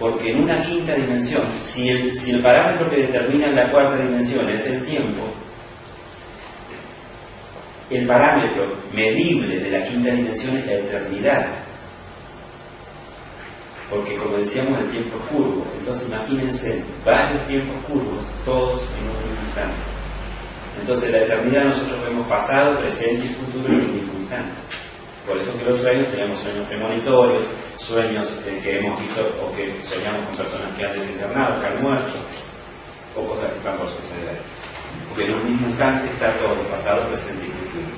porque en una quinta dimensión, si el, parámetro que determina la cuarta dimensión es el tiempo, el parámetro medible de la quinta dimensión es la eternidad. Porque como decíamos, el tiempo es curvo. Entonces imagínense varios tiempos curvos, todos en un mismo instante. Entonces la eternidad nosotros vemos pasado, presente y futuro en un mismo instante. Por eso que los sueños tenemos sueños premonitorios, sueños eh, que hemos visto o que soñamos con personas que han desencarnado, que han muerto, o cosas que están por suceder. Porque en un mismo instante está todo, pasado, presente y futuro.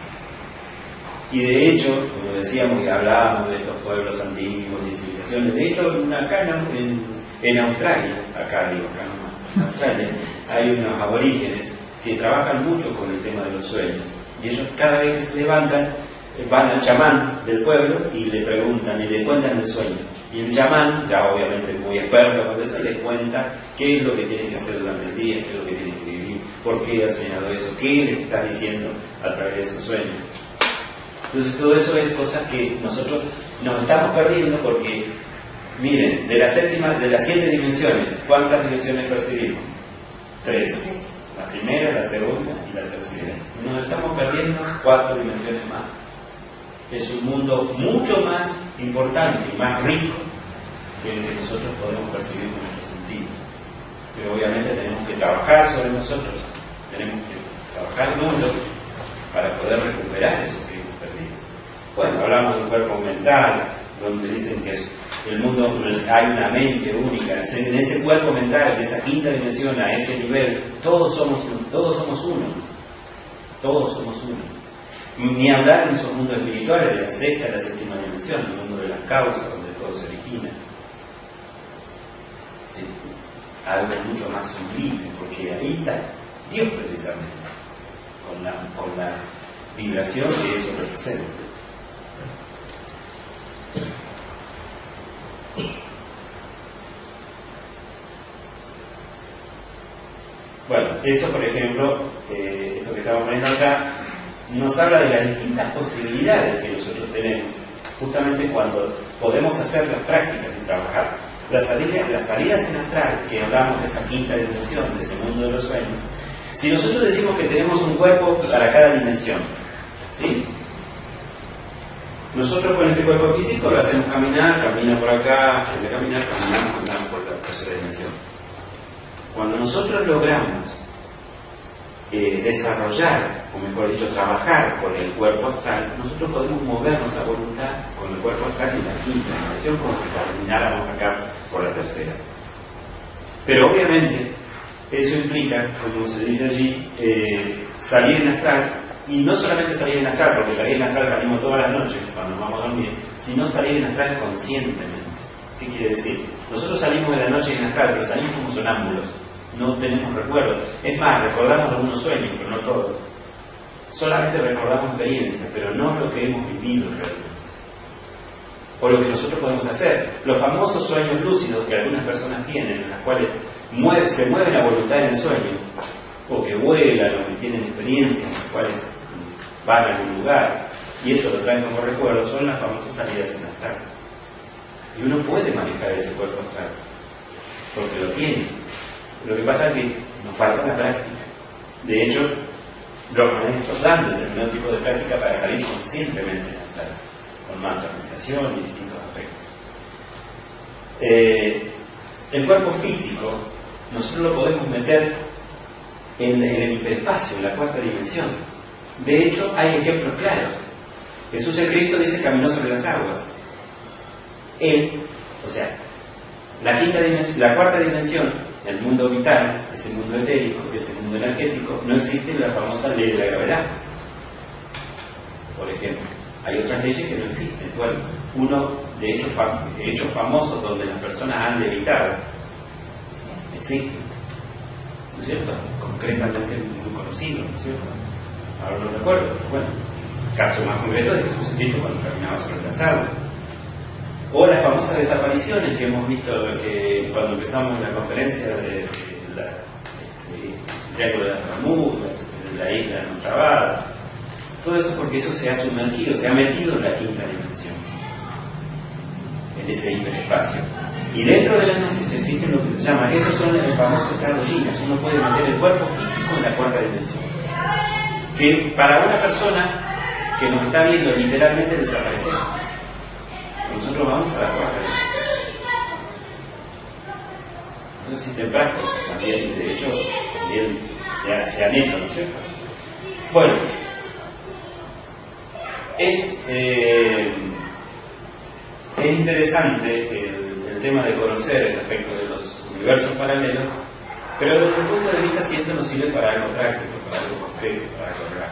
Y de hecho, como decíamos y hablábamos de estos pueblos antiguos y civilizaciones, de hecho, acá en, en Australia, acá digo, acá en Australia, hay unos aborígenes que trabajan mucho con el tema de los sueños. Y ellos cada vez que se levantan van al chamán del pueblo y le preguntan y le cuentan el sueño. Y el chamán, ya obviamente muy experto con eso, le cuenta qué es lo que tiene que hacer durante el día, qué es lo que tiene que vivir, por qué ha soñado eso, qué le está diciendo a través de esos sueños. Entonces todo eso es cosas que nosotros nos estamos perdiendo porque, miren, de las séptima, de las siete dimensiones, ¿cuántas dimensiones percibimos? Tres. La primera, la segunda y la tercera. Nos estamos perdiendo cuatro dimensiones más es un mundo mucho más importante y más rico que el que nosotros podemos percibir con nuestros sentidos. Pero obviamente tenemos que trabajar sobre nosotros, tenemos que trabajar duro para poder recuperar eso que hemos perdido. Bueno, hablamos del cuerpo mental, donde dicen que el mundo hay una mente única, en ese cuerpo mental, en esa quinta dimensión, a ese nivel, todos somos, todos somos uno, todos somos uno. Ni hablar en esos mundos espirituales de la sexta, de la séptima dimensión, el mundo de las causas, donde todo se origina. Algo mucho más sublime, porque ahí está Dios precisamente, con la, con la vibración que eso representa. Bueno, eso por ejemplo, eh, esto que estamos poniendo acá, nos habla de las distintas posibilidades que nosotros tenemos, justamente cuando podemos hacer las prácticas y trabajar. Las salidas, las salidas en astral, que hablamos de esa quinta dimensión, de ese mundo de los sueños, si nosotros decimos que tenemos un cuerpo para cada dimensión, ¿sí? Nosotros con este cuerpo físico lo hacemos caminar, camina por acá, de caminar, caminamos, andamos por la tercera dimensión. Cuando nosotros logramos eh, desarrollar o mejor dicho, trabajar con el cuerpo astral, nosotros podemos movernos a voluntad con el cuerpo astral en la quinta dimensión como si termináramos acá por la tercera. Pero obviamente eso implica, como se dice allí, eh, salir en astral, y no solamente salir en astral, porque salir en astral salimos todas las noches cuando vamos a dormir, sino salir en astral conscientemente. ¿Qué quiere decir? Nosotros salimos de la noche en astral, pero salimos como sonámbulos, no tenemos recuerdos. Es más, recordamos algunos sueños, pero no todos solamente recordamos experiencias, pero no lo que hemos vivido realmente. O lo que nosotros podemos hacer. Los famosos sueños lúcidos que algunas personas tienen, en las cuales se mueve la voluntad en el sueño, o que vuelan, o que tienen experiencias en las cuales van a algún lugar, y eso lo traen como recuerdo, son las famosas salidas en astral. Y uno puede manejar ese cuerpo astral, porque lo tiene. Lo que pasa es que nos falta la práctica. De hecho, los maestros dan determinado tipo de práctica para salir conscientemente con más organización y distintos aspectos. Eh, el cuerpo físico nosotros lo podemos meter en, el hiperespacio, en la cuarta dimensión. De hecho, hay ejemplos claros. Jesús el Cristo dice caminó sobre las aguas. Él, o sea, la, quinta la cuarta dimensión, el mundo vital, ese mundo etérico, ese mundo energético, no existe la famosa ley de la gravedad. Por ejemplo, hay otras leyes que no existen. Bueno, uno de hecho hechos famosos donde las personas han levitado existen, ¿no es cierto? Concretamente muy conocido, ¿no es cierto? Ahora no recuerdo, pero bueno, caso más concreto de Jesús Cristo cuando caminaba sobre las aguas. O las famosas desapariciones que hemos visto cuando empezamos la conferencia de, la, este, Triángulo de las Bermudas, la isla no trabada. Todo eso porque eso se ha sumergido, se ha metido en la quinta dimensión, en ese hiperespacio. Y dentro de la gnosis existen lo que se llama, esos son el famoso estado ginas, uno puede meter el cuerpo físico en la cuarta dimensión. Que para una persona que nos está viendo literalmente desaparecer, nosotros vamos a la dimensión. No existen prácticas también, de hecho, también se, han hecho, ¿no es cierto? Bueno, es, eh, es interesante el tema de conocer el aspecto de los universos paralelos, pero desde el punto de vista si esto nos sirve para algo práctico, para algo concreto, para algo real.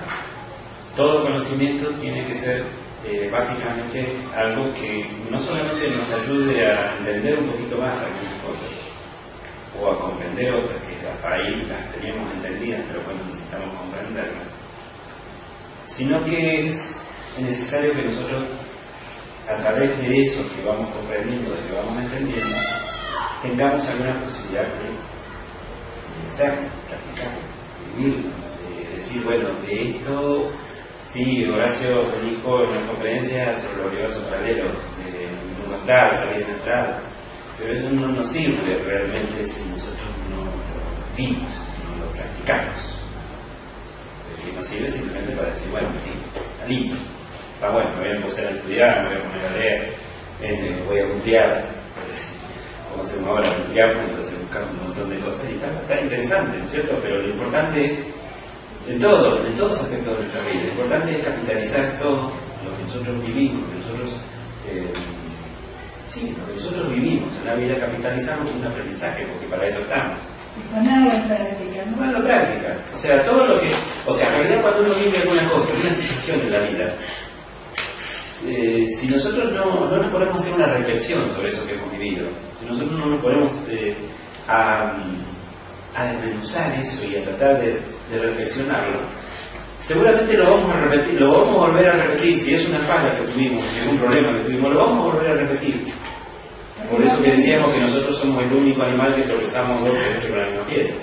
Todo conocimiento tiene que ser eh, básicamente algo que no solamente nos ayude a entender un poquito más algunas cosas, o a comprender otras que hasta ahí las teníamos entendidas, pero bueno, necesitamos comprenderlas, sino que es necesario que nosotros a través de eso que vamos comprendiendo, de que vamos entendiendo, tengamos alguna posibilidad de, hacer, practicar, vivir, de decir, bueno, de esto, sí, Horacio dijo en una conferencia sobre los universos paralelos, de no entrar, salir de entrar, pero eso no nos sirve realmente si nosotros no lo vivimos, no lo practicamos. Es decir, nos sirve simplemente para decir, bueno, sí, está lindo está bueno, me voy a empezar a estudiar, me voy a poner a leer, eh, voy a googlear, como hacemos ahora, googleamos, entonces buscamos un montón de cosas y está, está interesante, ¿no es cierto? Pero lo importante es, en todo, en todos los aspectos de nuestra vida, lo importante es capitalizar todo lo que nosotros vivimos, que nosotros, eh, sí, lo que nosotros vivimos en la vida, capitalizamos un aprendizaje, porque para eso estamos. Ponerlo en práctica, ¿no? Ponerlo en práctica. O sea, todo lo que. O sea, en realidad, cuando uno vive alguna cosa, alguna situación en la vida, eh, si nosotros no, no, nos ponemos a hacer una reflexión sobre eso que hemos vivido, si nosotros no nos ponemos eh, a, a, desmenuzar eso y a tratar de, de, reflexionarlo, seguramente lo vamos a repetir, lo vamos a volver a repetir. Si es una falla que tuvimos, si es un problema que tuvimos, lo vamos a volver a repetir. Por eso que decíamos que nosotros somos el único animal que tropezamos dos veces con la misma piedra.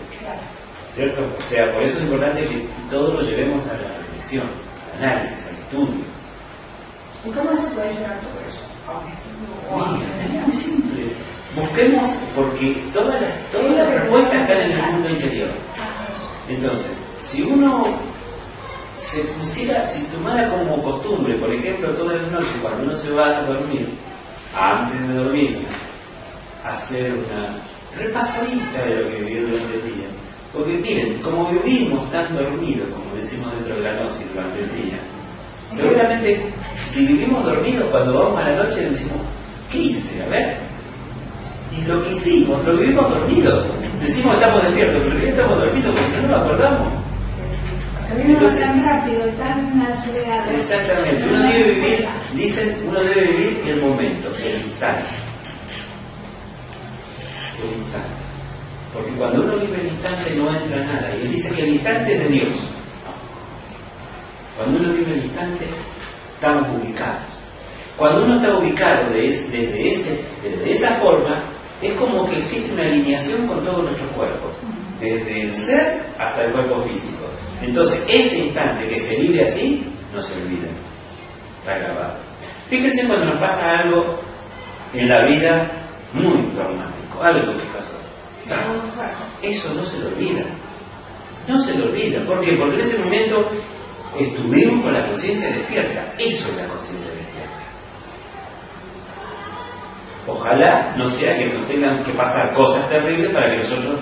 ¿Cierto? O sea, por eso es importante que todo lo llevemos a la reflexión, al análisis, al estudio. ¿Y cómo se puede llegar todo eso? Mira, es muy simple. Busquemos, porque todas las, todas las respuestas están en el mundo interior. Entonces, si uno se pusiera, si tomara como costumbre, por ejemplo, todas las noches cuando uno se va a dormir, antes de dormirse, hacer una repasadita de lo que vivió durante el día. Porque miren, como vivimos tan dormidos, como decimos dentro de la noche durante el día, Seguramente, si vivimos dormidos, cuando vamos a la noche decimos, ¿qué hice? A ver. Y lo que hicimos, lo vivimos dormidos. Decimos que estamos despiertos, pero que estamos dormidos porque no nos acordamos. Entonces, tan rápido, tan acelerado. Exactamente. Uno debe vivir, dicen, uno debe vivir el momento, el instante. El instante. Porque cuando uno vive el instante no entra nada. Y él dice que el instante es de Dios. Cuando uno vive el instante, estamos ubicados. Cuando uno está ubicado desde, ese, desde esa forma, es como que existe una alineación con todo nuestro cuerpo, desde el ser hasta el cuerpo físico. Entonces, ese instante que se vive así, no se olvida. Está grabado. Fíjense cuando nos pasa algo en la vida muy traumático, algo que pasó. Eso no se lo olvida. No se lo olvida. ¿Por qué? Porque en ese momento estuvimos con la conciencia despierta. Eso es la conciencia despierta. Ojalá no sea que nos tengan que pasar cosas terribles para que nosotros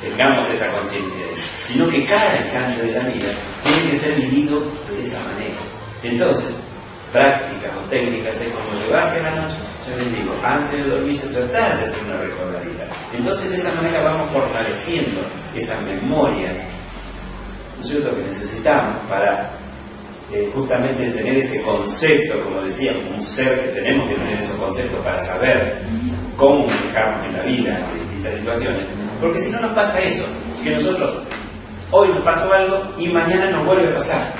tengamos esa conciencia, sino que cada instante de la vida tiene que ser vivido de esa manera. Entonces, prácticas o técnicas es como llevarse a la noche, yo les digo, antes de dormirse tratar de hacer una recordaría. Entonces de esa manera vamos fortaleciendo esa memoria, ¿no es cierto?, que necesitamos para eh, justamente tener ese concepto, como decíamos, un ser que tenemos que tener esos conceptos para saber cómo manejarnos en la vida, en distintas situaciones. Porque si no nos pasa eso, que nosotros hoy nos pasó algo y mañana nos vuelve a pasar.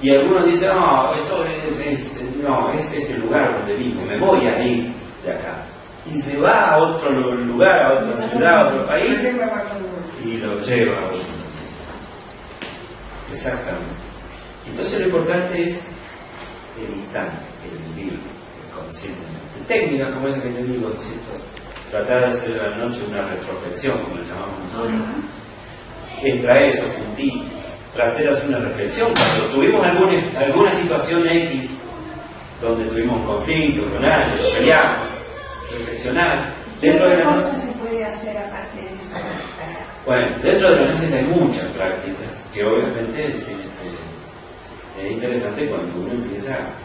Y algunos dicen, no, esto es, no, es este lugar donde vivo, me voy a ir de acá. Y se va a otro lugar, a otra ciudad, a otro país, y lo lleva a otro. Exactamente. Entonces lo importante es el instante, el vivir, conscientemente. Técnicas como esa que te digo, ¿cierto? tratar de hacer a la noche una retroflexión, como le llamamos nosotros, extraer esos puntitos, hacer una reflexión. Cuando tuvimos alguna, alguna situación X donde tuvimos un conflicto con alguien, peleamos, reflexionar. Dentro de la cosa se puede hacer aparte de eso? Bueno, dentro de la noche hay muchas prácticas que obviamente este, es interesante cuando uno empieza a,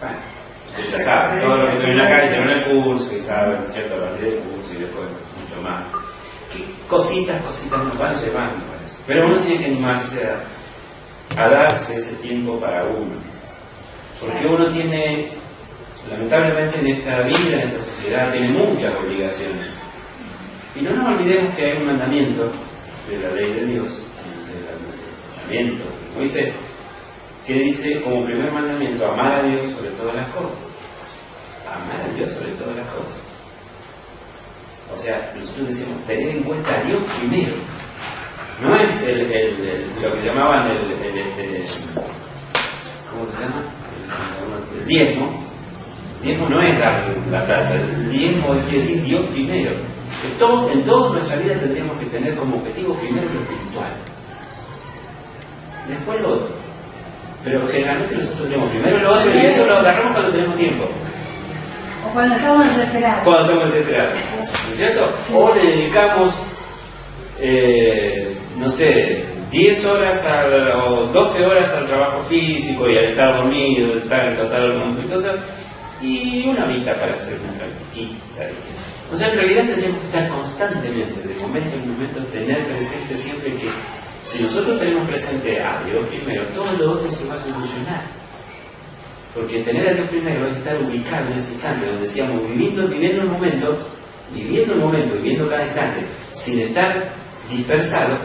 bueno, ya saben, todo lo que la calle, en el curso, y saben, ¿cierto? A partir del curso y después mucho más. ¿Qué cositas, cositas nos van llevando eso? Pero uno tiene que animarse a, a darse ese tiempo para uno. Porque uno tiene, lamentablemente en esta vida, en esta sociedad, tiene muchas obligaciones. Y no nos olvidemos que hay un mandamiento de la ley de Dios, del mandamiento Moisés, que dice como primer mandamiento amar a Dios sobre todas las cosas amar a Dios sobre todas las cosas. O sea, nosotros decimos tener en cuenta a Dios primero. No es el, lo que llamaban el, este, ¿cómo se llama? El, diezmo. El diezmo no es dar la plata, el diezmo quiere decir Dios primero. En, todo, en toda nuestra vida tendríamos que tener como objetivo primero lo espiritual. Después lo otro. Pero generalmente nosotros tenemos primero lo otro y eso lo agarramos cuando tenemos tiempo. O cuando estamos desesperados. Cuando estamos desesperados. ¿No es cierto? O le dedicamos, eh, no sé, 10 horas o 12 horas al trabajo físico y al estar dormido, estar en total montón de cosas, y una horita para hacer una practiquita. O sea, en realidad tenemos que estar constantemente, de momento en momento, tener presente siempre que si nosotros tenemos presente a Dios primero, todo lo otro se va a solucionar. Porque tener a Dios primero es estar ubicado en ese instante, donde decíamos, viviendo, viviendo el momento, viviendo el momento, viviendo cada instante, sin estar dispersado,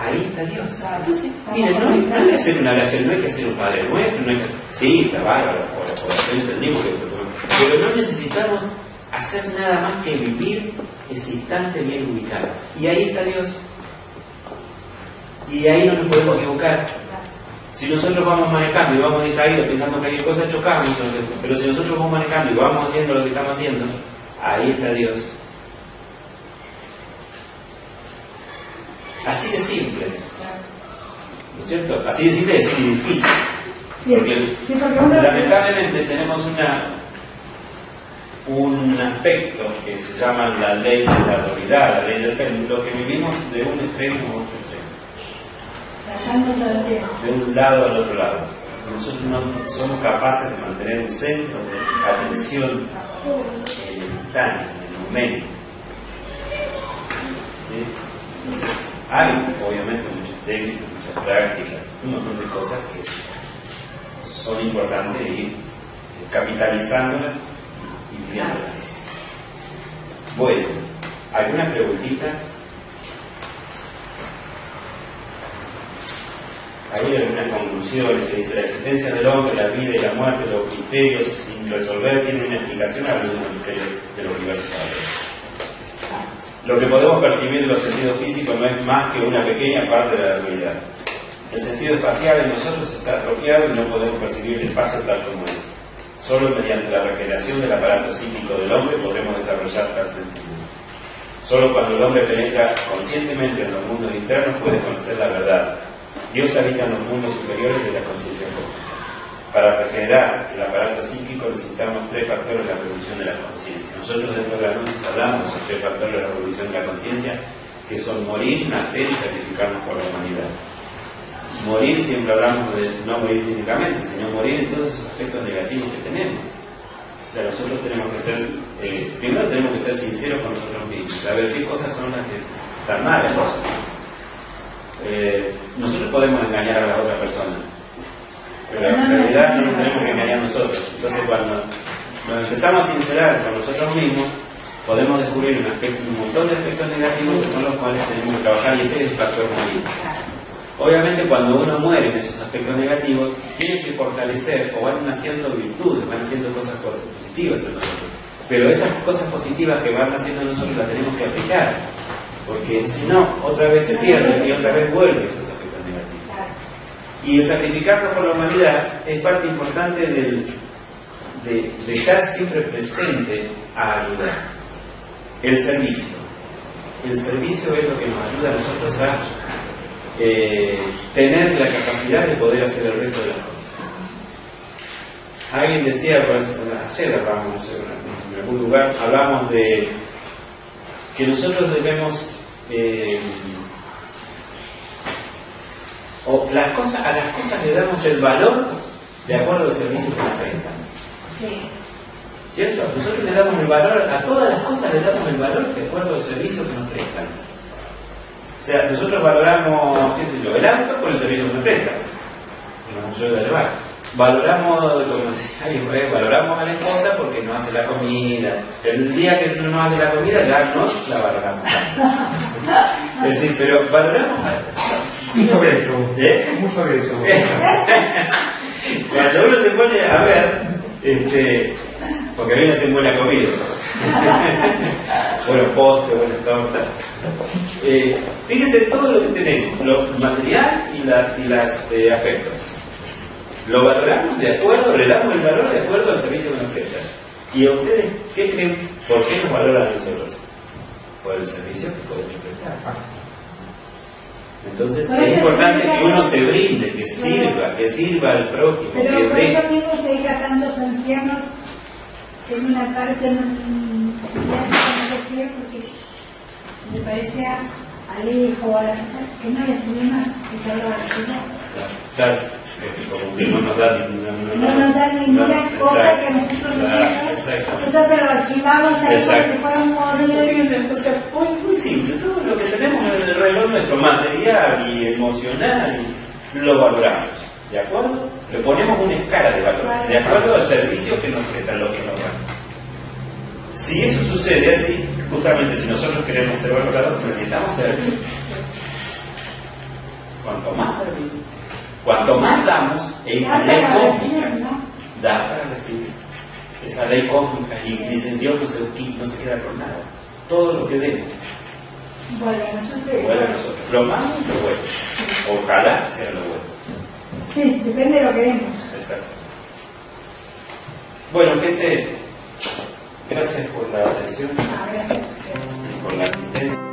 ahí está Dios. Entonces, miren, no hay, que hacer una oración, no hay que hacer un Padre Nuestro, no hay que... Sí, está bárbaro, por, por entendimos que... Pero no necesitamos hacer nada más que vivir ese instante bien ubicado. Y ahí está Dios. Y ahí no nos podemos equivocar. Si nosotros vamos manejando y vamos distraídos pensando que hay cosas, chocamos. Entonces, pero si nosotros vamos manejando y vamos haciendo lo que estamos haciendo, ahí está Dios. Así de simple ¿No es cierto? Así de simple es difícil. porque, lamentablemente tenemos una, un aspecto que se llama la ley de la autoridad, la ley del péndulo, que vivimos de un extremo a otro de un lado al otro lado. Nosotros no somos capaces de mantener un centro de atención en el instante, en el momento. Entonces, hay obviamente muchas técnicas, muchas prácticas, un montón de cosas que son importantes ir capitalizándolas y viéndolas. Bueno, ¿alguna preguntita? Hay algunas conclusiones que dice la existencia del hombre, la vida y la muerte, los criterios sin resolver tienen una explicación a los misterios de los universales. Lo que podemos percibir en los sentidos físicos no es más que una pequeña parte de la realidad. El sentido espacial en nosotros está atrofiado y no podemos percibir el espacio tal como es. Solo mediante la regeneración del aparato psíquico del hombre podremos desarrollar tal sentido. Solo cuando el hombre penetra conscientemente en los mundos internos puede conocer la verdad, Dios habita en los mundos superiores de la conciencia cósmica. Para regenerar el aparato psíquico necesitamos tres factores de la revolución de la conciencia. Nosotros dentro de la noche hablamos sobre el factor de la revolución de la conciencia, que son morir, nacer y sacrificarnos por la humanidad. Morir, siempre hablamos de no morir físicamente, sino morir en todos esos aspectos negativos que tenemos. O sea, nosotros tenemos que ser, eh, primero tenemos que ser sinceros con nosotros mismos, saber qué cosas son las que están mal en nosotros. Eh, nosotros podemos engañar a la otra persona, pero en realidad no nos tenemos que engañar nosotros. Entonces, cuando nos empezamos a sincerar con nosotros mismos, podemos descubrir un, aspecto, un montón de aspectos negativos que son los cuales tenemos que trabajar y ese es el factor morir. Obviamente cuando uno muere en esos aspectos negativos, tiene que fortalecer o van naciendo virtudes, van haciendo cosas, positivas en nosotros. Pero esas cosas positivas que van haciendo en nosotros las tenemos que aplicar, porque si no, otra vez se pierde y otra vez vuelve esos aspectos negativos. Y el sacrificarnos por la humanidad es parte importante del, de, estar siempre presente a ayudar. El servicio. El servicio es lo que nos ayuda a nosotros a eh, tener la capacidad de poder hacer el resto de las cosas. Alguien decía, ayer hablamos, en algún lugar, hablamos de que nosotros debemos, eh, o las cosas, a las cosas le damos el valor de acuerdo al servicio que nos prestan. Sí. ¿Cierto? Nosotros le damos el valor, a todas las cosas le damos el valor de acuerdo al servicio que nos prestan. O sea, nosotros valoramos, qué sé yo, el auto por el servicio que nos presta, que nos ayuda a llevar. Valoramos, como decía alguien valoramos a la esposa porque nos hace la comida. El día que no nos hace la comida ya no la valoramos. es decir, pero valoramos a Muy sobre eso. ¿Eh? Muy sobre eso. Cuando uno se pone a ver, este, porque a mí me hacen buena comida. buenos postres, buenas tortas. Eh, fíjense todo lo que tenemos, lo material y las, y las eh, afectos. Lo valoramos de acuerdo, le damos el valor de acuerdo al servicio que nos prestan. ¿Y a ustedes qué creen? ¿Por qué nos valoran a nosotros? Por el servicio que podemos prestar. Entonces es importante que uno se brinde, que sirva, que sirva al prójimo. Pero que por dé. eso mismo seguir a tantos ancianos en una parte no, decir porque me parecía al hijo o a la persona que no le sirve más que se Señor. Claro, porque como que no nos dan No nos dan ninguna cosa exacto, que nosotros no. Entonces lo archivamos ahí porque pueden morir. O sea, muy, muy simple, todo lo que tenemos alrededor nuestro, material y emocional, lo valoramos, ¿de acuerdo? Le ponemos una escala de valor, de acuerdo al servicio que nos prestan, lo que nos dan. Si eso sucede así, justamente si nosotros queremos ser valorados, necesitamos servir. Cuanto más servimos, cuanto más damos, la Ya ley cósmica da para recibir. Esa ley cósmica y dicen Dios no se, no se queda con nada. Todo lo que demos Vuelve a nosotros. vuelve a nosotros. Lo malo lo bueno. Ojalá sea lo bueno. Sí, depende de lo que vemos. Exacto. Bueno, gente, gracias por la atención, Ah, gracias. por la asistencia.